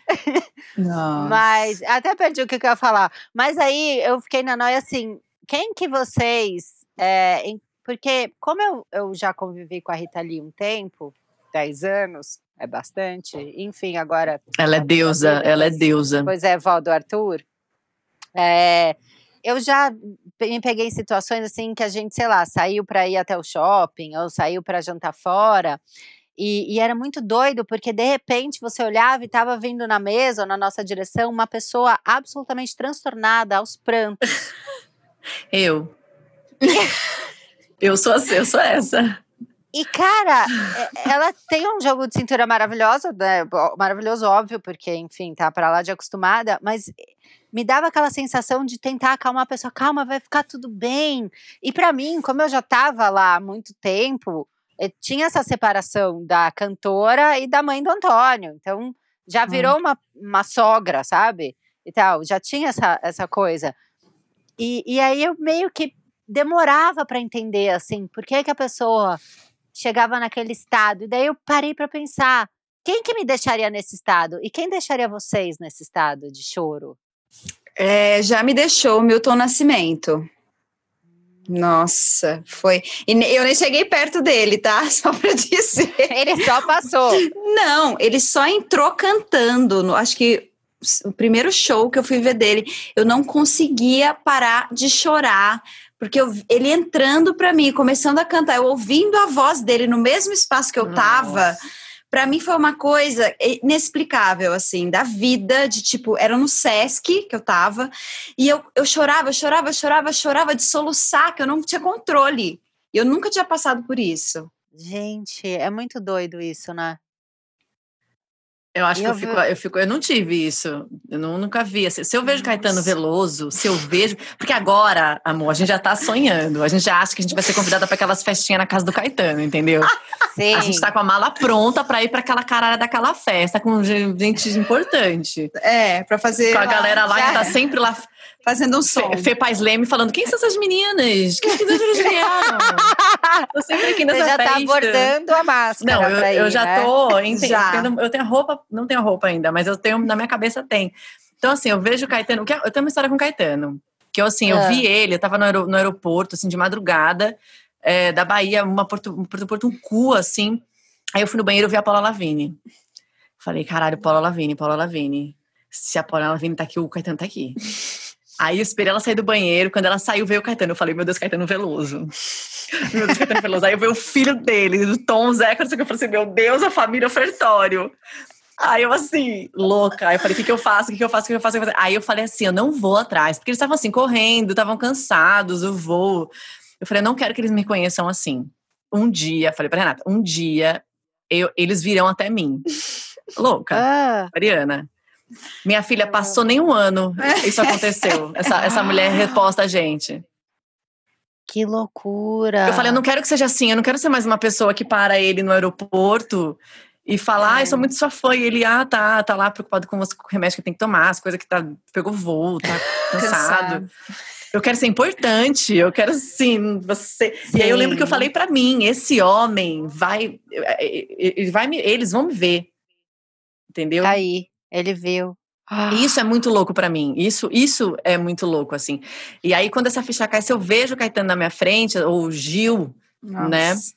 Nossa. Mas até perdi o que, eu ia falar. Mas aí eu fiquei na noia assim: quem que vocês. é, porque, como eu, eu já convivi com a Rita Lee um tempo 10 anos, é bastante. Enfim, agora. Ela é deusa, ela é deusa. Pois é, vó do Arthur. É, eu já me peguei em situações assim que a gente, sei lá, saiu para ir até o shopping ou saiu para jantar fora. E, e era muito doido, porque de repente você olhava e estava vindo na mesa ou na nossa direção uma pessoa absolutamente transtornada, aos prantos. Eu. eu sou assim, eu sou essa. E, cara, é- ela tem um jogo de cintura maravilhoso, né? Maravilhoso, óbvio, porque, enfim, tá pra lá de acostumada, mas me dava aquela sensação de tentar acalmar a pessoa, calma, vai ficar tudo bem. E pra mim, como eu já tava lá há muito tempo, eh, tinha essa separação da cantora e da mãe do Antônio. Então, já virou uma, uma sogra, sabe? E tal, já tinha essa, essa coisa. E, e aí eu meio que demorava pra entender, assim, por que, que a pessoa chegava naquele estado. E daí eu parei pra pensar: quem que me deixaria nesse estado? E quem deixaria vocês nesse estado de choro? É, já me deixou o Milton Nascimento. Nossa, foi. E eu nem cheguei perto dele, tá? Só pra dizer. Ele só passou. Não, ele só entrou cantando. No, acho que o primeiro show que eu fui ver dele, eu não conseguia parar de chorar. Porque eu- ele entrando pra mim, começando a cantar, eu ouvindo a voz dele no mesmo espaço que eu tava, Pra mim foi uma coisa inexplicável, assim, da vida, de tipo, era no Sesc que eu tava, e eu, eu chorava, chorava, chorava, chorava de soluçar, que eu não tinha controle. E eu nunca tinha passado por isso. Gente, é muito doido isso, né? Eu acho E que eu eu fico, eu fico, eu não tive isso. Eu não- nunca vi. assim. Se eu vejo Caetano Veloso, se eu vejo. Porque agora, amor, a gente já tá sonhando. A gente já acha que a gente vai ser convidada para aquelas festinhas na casa do Caetano, entendeu? Sim. A gente tá com a mala pronta pra ir pra aquela caralho daquela festa com gen- gente importante. É, pra fazer. Com a galera lá que tá sempre lá. Fazendo um som. Fê, Fê Paz Leme falando: quem são essas meninas? Quem que eles vieram? Tô sempre aqui Você nessa já festa. tá abordando a máscara. Não, eu, pra eu ir, já né? tô. ente- Já. tendo- Eu tenho a roupa, não tenho a roupa ainda, mas eu tenho, na minha cabeça tem. Então, assim, eu vejo o Caetano. que Eu tenho uma história com o Caetano. Que eu, assim, eu Ah. vi ele, eu tava no, aero- no aeroporto, assim, de madrugada, é, da Bahia, uma Porto, um Porto, Porto, um cu, assim. Aí eu fui no banheiro e vi a Paula Lavigne. Falei, caralho, Paula Lavigne, Paula Lavigne. Se a Paula Lavigne tá aqui, o Caetano tá aqui. Aí eu esperei ela sair do banheiro. Quando ela saiu, veio o Caetano. Eu falei, meu Deus, Caetano Veloso. Meu Deus, Caetano Veloso. Aí veio o filho dele, do Tom Zeca. não sei o que. Eu falei assim, meu Deus, a família ofertório. Aí eu assim, louca. Aí eu falei, o que, que eu faço? O que, que eu faço? O que, eu? O que eu faço? Aí eu falei assim, eu não vou atrás. Porque eles estavam assim, correndo, estavam cansados, eu vou. Eu falei, eu não quero que eles me conheçam assim. Um dia, falei pra Renata, um dia eu- eles virão até mim. Louca. Ah, Mariana. Minha filha passou nem um ano, isso aconteceu. Essa, essa mulher reposta a gente. que loucura. Eu falei, eu não quero que seja assim, eu não quero ser mais uma pessoa que para ele no aeroporto e fala, ah, eu sou muito sua fã. E ele, ah, tá, tá lá preocupado com os remédios que tem que tomar, as coisas que tá, pegou voo, tá cansado. Eu quero ser importante, eu quero sim, você. E aí eu lembro que eu Sim. falei pra mim, esse homem vai, ele vai me, eles vão me ver. Entendeu? Aí, ele viu. E isso é muito louco pra mim. Isso, isso é muito louco, assim. E aí, quando essa ficha cai, se eu vejo o Caetano na minha frente, ou o Gil, né? Nossa.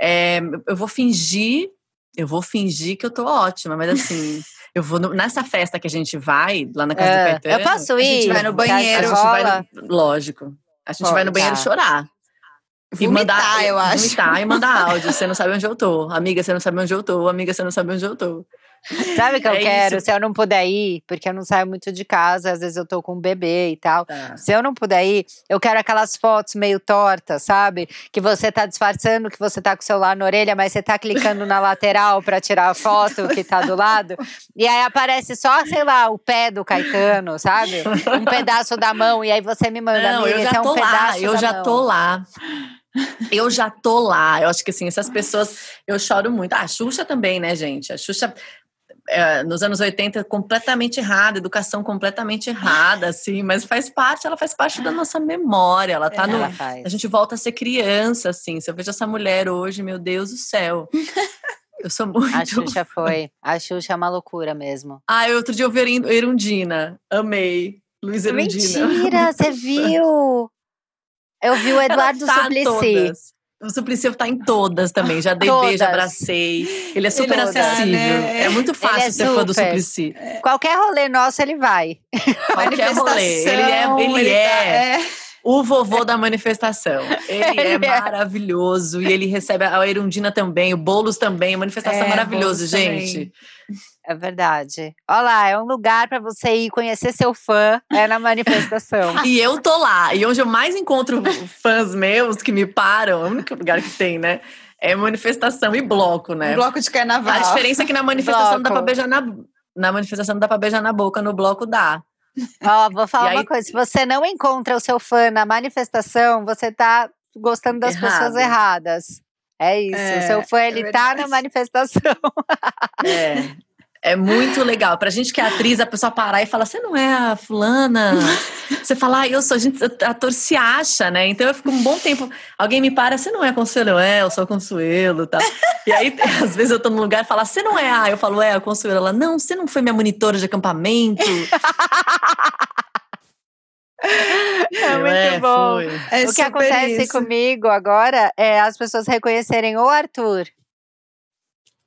é, eu vou fingir, eu vou fingir que eu tô ótima, mas assim, eu vou no- nessa festa que a gente vai, lá na casa É, do Caetano. eu posso a gente ir? vai no Que a- A banheiro, gente vai no, lógico. A gente vai no banheiro tá. chorar. E Vomitar, mandar, eu acho. Vomitar e mandar áudio. Você não sabe onde eu tô. Amiga, você não sabe onde eu tô. Amiga, você não sabe onde eu tô. Sabe o que eu É quero? isso. Se eu não puder ir, porque eu não saio muito de casa, às vezes eu tô com um bebê e tal. Se eu não puder ir, eu quero aquelas fotos meio tortas, sabe? Que você tá disfarçando que você tá com o celular na orelha, mas você tá clicando na lateral pra tirar a foto que tá do lado. E aí aparece só, sei lá, o pé do Caetano, sabe? Um pedaço da mão. E aí você me manda, Não, eu já é um tô lá, eu já mão. tô lá. Eu já tô lá. Eu acho que assim, essas pessoas, eu choro muito. Ah, a Xuxa também, né, gente? A Xuxa, é, nos anos 80, completamente errada, educação completamente errada, assim, mas faz parte, ela faz parte da nossa memória. Ela tá no. Ela. A gente volta a ser criança, assim. Se eu vejo essa mulher hoje, meu Deus do céu. Eu sou muito. A Xuxa foi. A Xuxa é uma loucura mesmo. Ah, outro dia eu vi Erundina. Amei. Luiz Erundina. Mentira, você viu? Eu vi o Eduardo tá Suplicy. todas. O Suplicy tá em todas também. Já dei Todas. beijo, abracei. Ele é super Ele tá, acessível. né? É muito fácil é ser fã do. Suplicy. Qualquer rolê nosso ele vai. Qualquer rolê. Ele é, ele ele é, tá- é. o vovô da manifestação. Ele é Ele é. maravilhoso. E ele recebe a Erundina também, o Boulos também. A manifestação É, maravilhoso, Boulos também. É verdade. Olha lá, é um lugar pra você ir conhecer seu fã, é na manifestação. E eu tô lá. E onde eu mais encontro fãs meus que me param, é o único lugar que tem, né? É manifestação e bloco, né? Um bloco de carnaval. A diferença é que na manifestação não dá pra Bloco. beijar na, na manifestação não dá pra beijar na boca, no bloco dá. Ó, vou falar E aí- uma coisa: se você não encontra o seu fã na manifestação, você tá gostando das Errado. pessoas erradas. É isso. É, o seu fã, é ele tá na manifestação. É. É muito legal. Pra gente que é atriz, a pessoa parar e falar: Você não é a fulana? Você fala, ah, eu sou, a gente, ator se acha, né? Então eu fico um bom tempo. Alguém me para, você não é Consuelo? Eu, É, eu sou Consuelo tá? E aí, às vezes eu tô num lugar e falo, você não é a. Eu falo, é, a Consuelo. Ela, não, você não foi minha monitora de acampamento. É muito bom. foi. É o que acontece isso. comigo agora é as pessoas reconhecerem o Arthur.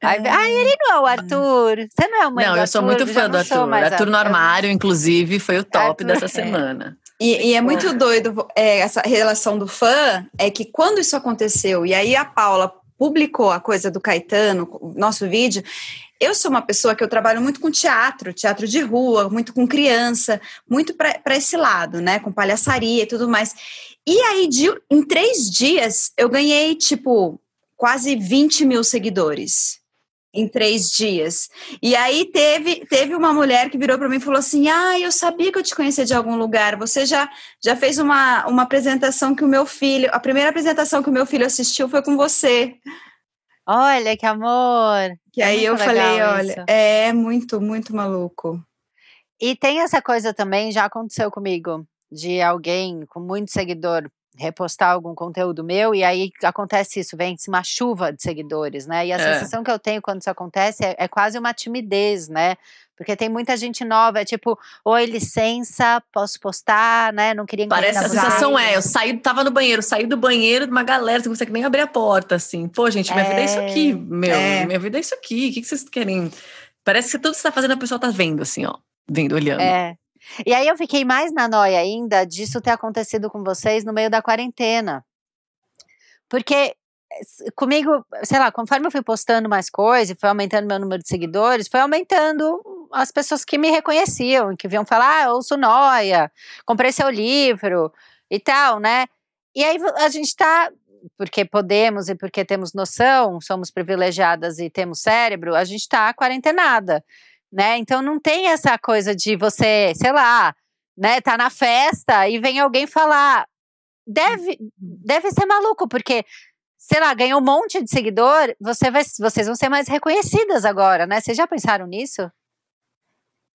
Aí, É. ah, ele não é o Arthur. Você não é a mãe Não, do eu sou Arthur? muito fã do Arthur. Arthur no armário, inclusive, foi o top Arthur, dessa é. semana. E, e é muito doido é, essa relação do fã, é que quando isso aconteceu, e aí a Paula publicou a coisa do Caetano, o nosso vídeo, eu sou uma pessoa que eu trabalho muito com teatro, teatro de rua, muito com criança, muito para esse lado, né? Com palhaçaria e tudo mais. E aí, de- em três dias, eu ganhei, tipo, quase 20 mil seguidores. Em três dias. E aí teve, teve uma mulher que virou para mim e falou assim: Ah, eu sabia que eu te conhecia de algum lugar. Você já, já fez uma, uma apresentação que o meu filho. A primeira apresentação que o meu filho assistiu foi com você. Olha que amor. Que É aí eu falei, olha, isso. é muito, muito maluco. E tem essa coisa também, já aconteceu comigo, de alguém com muito seguidor repostar algum conteúdo meu e aí acontece isso, vem-se uma chuva de seguidores, né? E a É. sensação que eu tenho quando isso acontece é, é quase uma timidez, né? Porque tem muita gente nova, é tipo, oi, licença, posso postar, né? Não queria Parece a sensação é, eu saí, tava no banheiro, saí do banheiro de uma galera, você não consegue nem abrir a porta, assim. Pô, gente, minha vida é isso É. aqui, meu. É. Minha vida é isso aqui. O que que vocês querem? Parece que tudo que você tá fazendo, a pessoa tá vendo, assim, ó. Vendo, olhando. É. E aí eu fiquei mais na noia ainda disso ter acontecido com vocês no meio da quarentena. Porque comigo, sei lá, conforme eu fui postando mais coisas foi aumentando meu número de seguidores, foi aumentando as pessoas que me reconheciam, que vinham falar, ah, ouço noia, comprei seu livro e tal, né? E aí a gente tá, porque podemos e porque temos noção, somos privilegiadas e temos cérebro, a gente tá quarentenada né? Então não tem essa coisa de você, sei lá, né, tá na festa e vem alguém falar. Deve, deve ser maluco, porque, sei lá, ganhou um monte de seguidor, você vai, vocês vão ser mais reconhecidas agora, né? Vocês já pensaram nisso?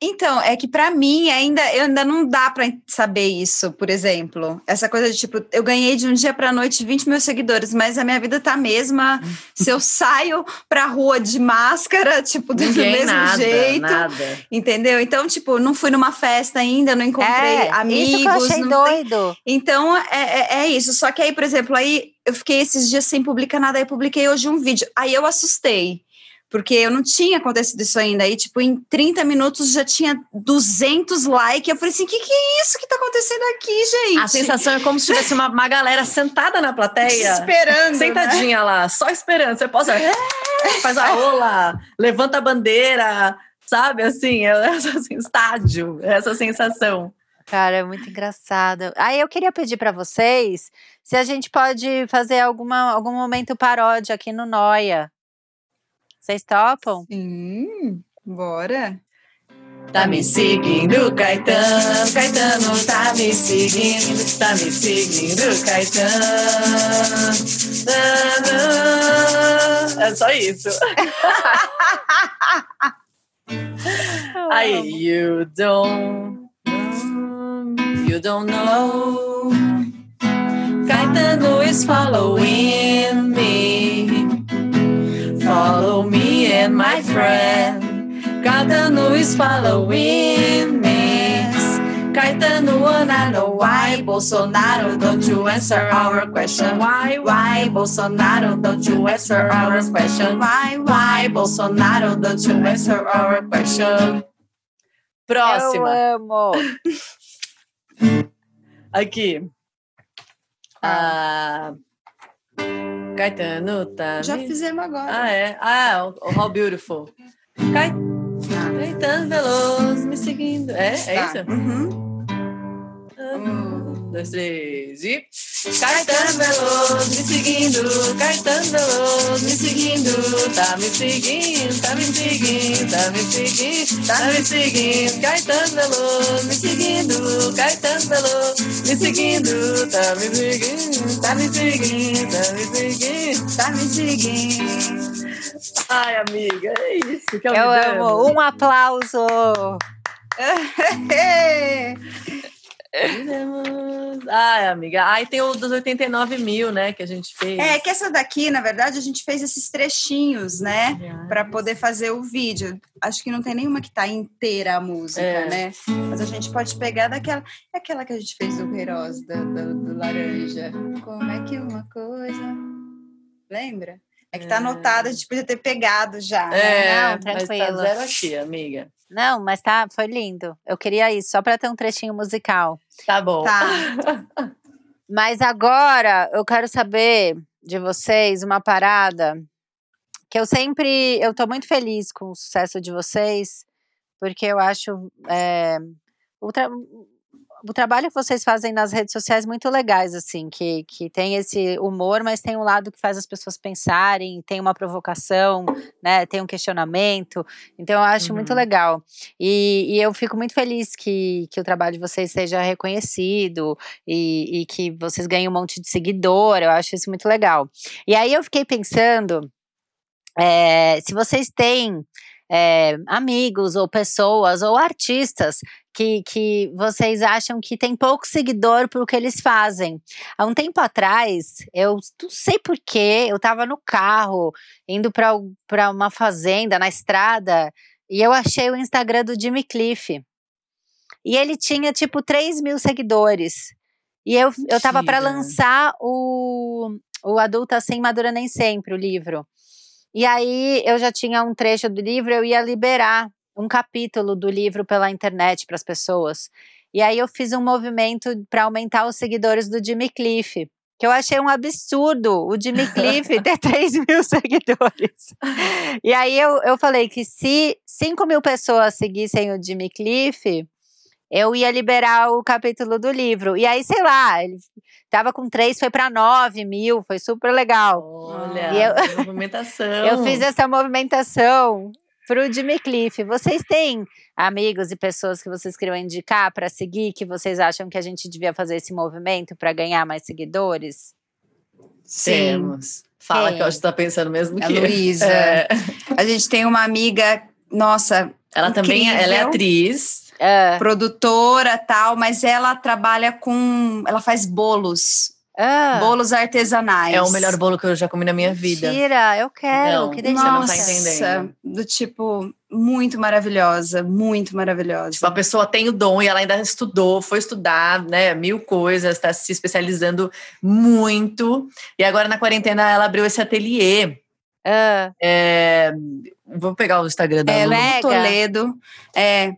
Então, é que para mim ainda ainda não dá para saber isso, por exemplo. Essa coisa de tipo, eu ganhei de um dia para noite 20 mil seguidores, mas a minha vida tá a mesma. Se eu saio pra rua de máscara, tipo, do Ninguém, mesmo nada, jeito. nada. Entendeu? Então, tipo, não fui numa festa ainda, não encontrei é, amigos. isso que eu achei não tem- doido. Então, é, é, é isso. Só que aí, por exemplo, aí eu fiquei esses dias sem publicar nada, aí eu publiquei hoje um vídeo. Aí eu assustei. Porque eu não tinha acontecido isso ainda. Aí, tipo, em 30 minutos já tinha 200 likes. Eu falei assim, o que, que é isso que tá acontecendo aqui, gente? A sensação é como se tivesse uma, uma galera sentada na plateia. Esperando, né? Sentadinha lá, só esperando. Você posa, "É", faz a rola, levanta a bandeira, sabe? Assim, é essa, assim, estádio, é essa sensação. Cara, é muito engraçado. Aí eu queria pedir pra vocês se a gente pode fazer alguma, algum momento paródia aqui no Noia. Vocês topam? Sim, bora. Tá me seguindo, Caetano, Caetano tá me seguindo, tá me seguindo, Caetano. É só isso. Aí, you don't, you don't know. Caetano is following me. Follow me and my friend. Caetano is following me. Caetano wanna know why Bolsonaro don't you answer our question? Why, why Bolsonaro don't you answer our question? Why, why Bolsonaro don't you answer our question? Próxima. Eu amo. Aqui. Ah, Caetano tá. Já fizemos agora. Ah, é? Ah, o, o How Beautiful. Cai... Caetano Veloso me seguindo. É? É Tá. isso? Uhum. Um, dois, três e. Caetano Veloso me seguindo. Caetano Veloso me seguindo. Tá me seguindo, tá me seguindo, tá me seguindo, tá me seguindo. Caetano Veloso me seguindo. Caetano Veloso me seguindo. Tá me seguindo, tá me seguindo, tá me seguindo. Tá me seguindo. Ai, amiga, é isso que eu, Eu me amo. Um aplauso. Fizemos. Ai, amiga. Ai, tem o dos 89 mil, né, que a gente fez. É, que essa daqui, na verdade, a gente fez esses trechinhos, né? Para poder fazer o vídeo. Acho que não tem nenhuma que tá inteira a música, É. né? Mas a gente pode pegar daquela. É aquela que a gente fez do Queiroz, do, do, do laranja. Como é que uma coisa. Lembra? É que tá anotada, a gente podia ter pegado já. né? É, Não, mas tá tranquilo. zero aqui, amiga. Não, mas tá, foi lindo. Eu queria isso, só pra ter um trechinho musical. Tá bom. Tá. Mas agora eu quero saber de vocês uma parada que eu sempre. Eu tô muito feliz com o sucesso de vocês, porque eu acho é, o, tra- o trabalho que vocês fazem nas redes sociais muito legais, assim, que, que tem esse humor, mas tem um lado que faz as pessoas pensarem, tem uma provocação, né? Tem um questionamento. Então eu acho muito Uhum. legal. E, e eu fico muito feliz que, que o trabalho de vocês seja reconhecido e, e que vocês ganhem um monte de seguidor. Eu acho isso muito legal. E aí eu fiquei pensando é, se vocês têm é, amigos ou pessoas ou artistas que, que vocês acham que tem pouco seguidor por o que eles fazem. Há um tempo atrás, eu não sei porquê, eu estava no carro indo para uma fazenda na estrada e eu achei o Instagram do Jimmy Cliff. E ele tinha tipo 3 mil seguidores. E eu, eu tava para lançar o, o Adulta Assim Madura Nem Sempre, o livro. E aí eu já tinha um trecho do livro, eu ia liberar um capítulo do livro pela internet para as pessoas. E aí eu fiz um movimento para aumentar os seguidores do Jimmy Cliff. Que eu achei um absurdo o Jimmy Cliff ter 3 mil seguidores. E aí eu, eu falei que se 5 mil pessoas seguissem o Jimmy Cliff, eu ia liberar o capítulo do livro. E aí, sei lá, ele tava com 3, foi para 9 mil, foi super legal. Olha, E eu- movimentação. Eu fiz essa movimentação pro Jimmy Cliff. Vocês têm amigos e pessoas que vocês queriam indicar para seguir, que vocês acham que a gente devia fazer esse movimento para ganhar mais seguidores? Temos. Fala Quem? que eu acho que tá pensando mesmo A que. Luísa. É. A gente tem uma amiga nossa, Ela também é- ela é Incrível. atriz. Ah, produtora tal, mas ela trabalha com. Ela faz bolos. ah, Bolos artesanais. É o melhor bolo que eu já comi na minha vida. Mentira, eu quero. Não, que você delícia. não tá Nossa, entendendo. do tipo, muito maravilhosa, muito maravilhosa. Tipo, a pessoa tem o dom e ela ainda estudou, foi estudar, né, mil coisas, está se especializando muito. E agora na quarentena ela abriu esse ateliê. Ah, É, vou pegar o Instagram da É, Lu. Toledo. É.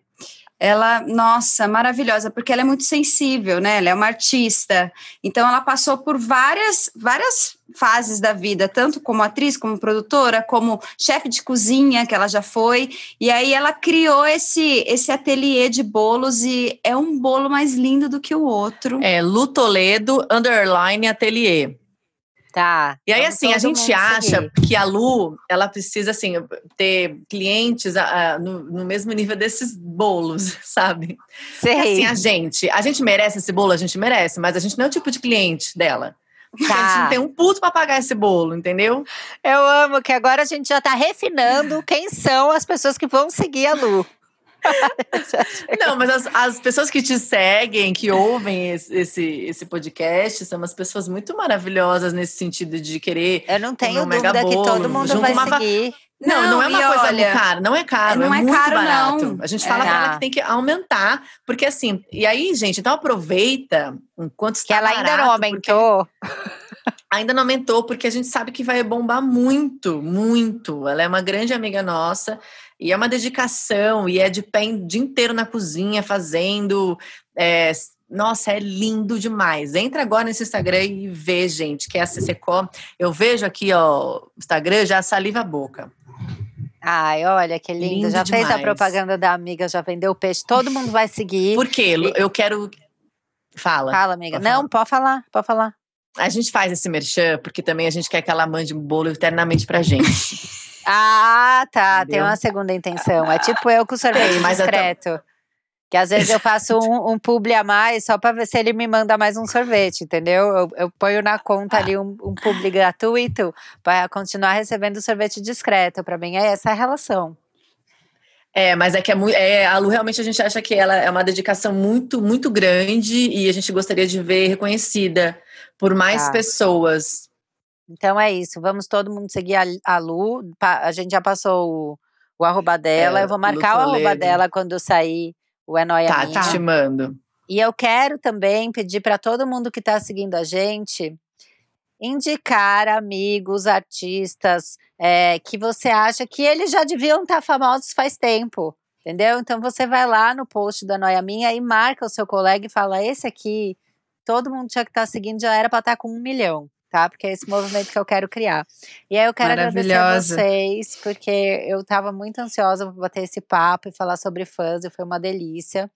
Ela, nossa, maravilhosa, porque ela é muito sensível, né? Ela é uma artista. Então ela passou por várias, várias fases da vida, tanto como atriz, como produtora, como chefe de cozinha, que ela já foi. E aí ela criou esse esse ateliê de bolos e é um bolo mais lindo do que o outro. É Lu Toledo, underline ateliê. Tá. E aí, assim, a gente acha seguir. que a Lu, ela precisa, assim, ter clientes ah, no, no mesmo nível desses bolos, sabe? Sei. assim, a gente, a gente merece esse bolo, a gente merece, mas a gente não é o tipo de cliente dela. A gente Tá. não tem um puto pra pagar esse bolo, entendeu? Eu amo que agora a gente já tá refinando quem são as pessoas que vão seguir a Lu. Não, mas as, as pessoas que te seguem, que ouvem esse, esse, esse podcast, são umas pessoas muito maravilhosas nesse sentido de querer. Eu não tenho um dúvida que bolo, todo mundo vai uma seguir. Não, não, é uma e coisa olha, cara, não é caro, não é, é muito caro, barato. não. A gente fala É. pra ela que tem que aumentar, porque assim, e aí, gente, então aproveita enquanto está Que ela ainda não barato, aumentou. Ainda não aumentou, porque a gente sabe que vai bombar muito, muito. Ela é uma grande amiga nossa e é uma dedicação e é de pé o dia inteiro na cozinha fazendo. é, nossa, é lindo demais. Entra agora nesse Instagram e vê, gente, que é a CCCO. Eu vejo aqui, ó, o Instagram, já saliva a boca. Ai, olha que lindo. Lindo já fez a demais. propaganda da amiga, já vendeu o peixe. Todo mundo vai seguir. Por quê? Eu quero. Fala. Fala, amiga. Pode Não, pode falar, pode falar. A gente faz esse merchan porque também a gente quer que ela mande um bolo eternamente pra gente. Ah, tá. Tem Entendeu? uma segunda intenção. É tipo eu com sorvete Tem, discreto. Que às vezes eu faço um, um publi a mais só pra ver se ele me manda mais um sorvete, entendeu? Eu, eu ponho na conta ali um, um publi gratuito pra continuar recebendo sorvete discreto. Pra mim é essa a relação. É, mas é que é, mui- é, a Lu realmente a gente acha que ela é uma dedicação muito, muito grande e a gente gostaria de ver reconhecida por mais Tá. pessoas. Então é isso. Vamos todo mundo seguir a, a Lu. Pa- A gente já passou o, o arroba dela. É, eu vou marcar o arroba dela quando sair o É Nóia Tá, Minha. te mando. E eu quero também pedir para todo mundo que está seguindo a gente indicar amigos, artistas é, que você acha que eles já deviam estar famosos faz tempo. Entendeu? Então você vai lá no post da Noia Minha e marca o seu colega e fala: esse aqui, todo mundo tinha que estar seguindo, já era para estar com um milhão, tá? Porque é esse movimento que eu quero criar. E aí eu quero agradecer a vocês, porque eu estava muito ansiosa para bater esse papo e falar sobre fãs, e foi uma delícia.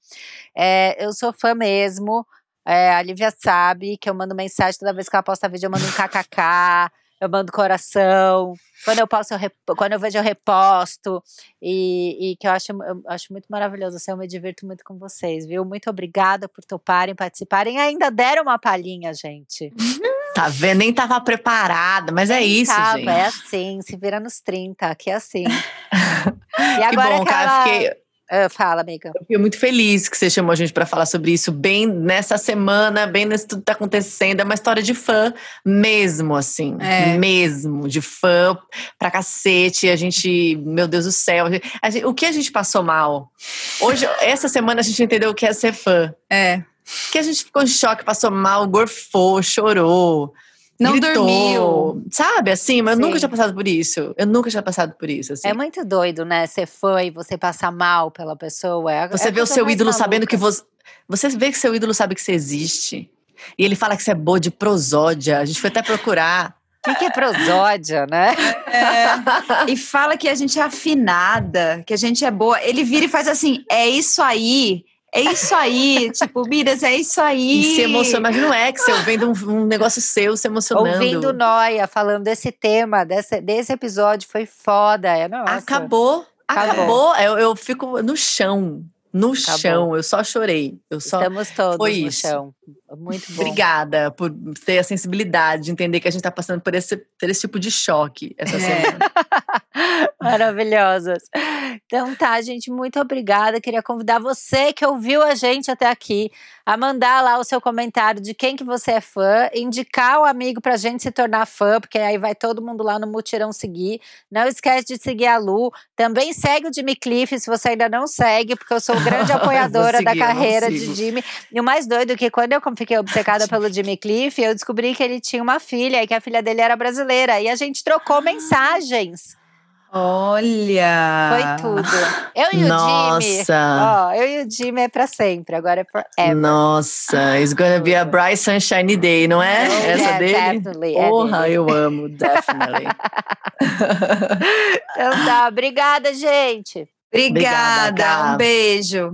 É, eu sou fã mesmo. É, a Lívia sabe que eu mando mensagem toda vez que ela posta vídeo, eu mando um kkk, eu mando coração. Quando eu posto, eu rep- quando eu vejo, eu reposto. E, e que eu acho, eu acho muito maravilhoso. Assim, eu me divirto muito com vocês, viu? Muito obrigada por toparem, participarem. Ainda deram uma palhinha, gente. Tá vendo? Nem tava preparada, mas é isso, Tava, gente. É assim, se vira nos 30, aqui é assim. e que agora bom, cara. aquela... Fiquei, Ah, fala, amiga. eu fiquei muito feliz que você chamou a gente pra falar sobre isso bem nessa semana, bem nesse tudo que tá acontecendo. É uma história de fã mesmo, assim. É. Mesmo, de fã pra cacete. A gente, meu Deus do céu. gente- o que a gente passou mal? Hoje, essa semana, a gente entendeu o que é ser fã. É. Que a gente ficou em choque, passou mal, gorfou, chorou. Não gritou, dormiu. Sabe, assim, mas eu nunca Sim. tinha passado por isso. Eu nunca tinha passado por isso, assim. É muito doido, né? Ser fã e você passar mal pela pessoa. É, Você é vê o seu ídolo sabendo maluca. que você. Você vê que seu ídolo sabe que você existe. E ele fala que você é boa de prosódia. A gente foi até procurar. O que, que é prosódia, né? É. E fala que a gente é afinada, que a gente é boa. Ele vira e faz assim: é isso aí. É isso aí, tipo, Miras, é isso aí. E se emociona. Imagina o Excel vendo um, um negócio seu se emocionando. Ouvindo Noia falando desse tema, desse, desse episódio, foi foda. É, nossa. Acabou. Acabou. Acabou. Eu, eu fico no chão. No Acabou. chão. Eu só chorei. Eu só. Estamos todos foi no isso. chão. Muito bom. Obrigada por ter a sensibilidade de entender que a gente tá passando por esse, por esse tipo de choque essa É. semana. Maravilhosas. Então tá, gente, muito obrigada. Queria convidar você que ouviu a gente até aqui a mandar lá o seu comentário de quem que você é fã, indicar o amigo pra gente se tornar fã, porque aí vai todo mundo lá no mutirão seguir. Não esquece de seguir a Lu. Também segue o Jimmy Cliff, se você ainda não segue, porque eu sou grande apoiadora da seguir, não carreira de. Jimmy. E o mais doido é que quando eu fiquei obcecada pelo Jimmy Cliff, eu descobri que ele tinha uma filha e que a filha dele era brasileira. E a gente trocou mensagens. Olha! Foi tudo. Eu e o Jimmy. Nossa! Ó, eu e o Jimmy é pra sempre, agora é forever. Nossa, it's gonna be a bright sunshiny day, não é? Oh, Essa yeah, dele? definitely, é Porra, dele. eu amo, definitely. Então tá, obrigada, gente. Obrigada, Obrigada, um beijo.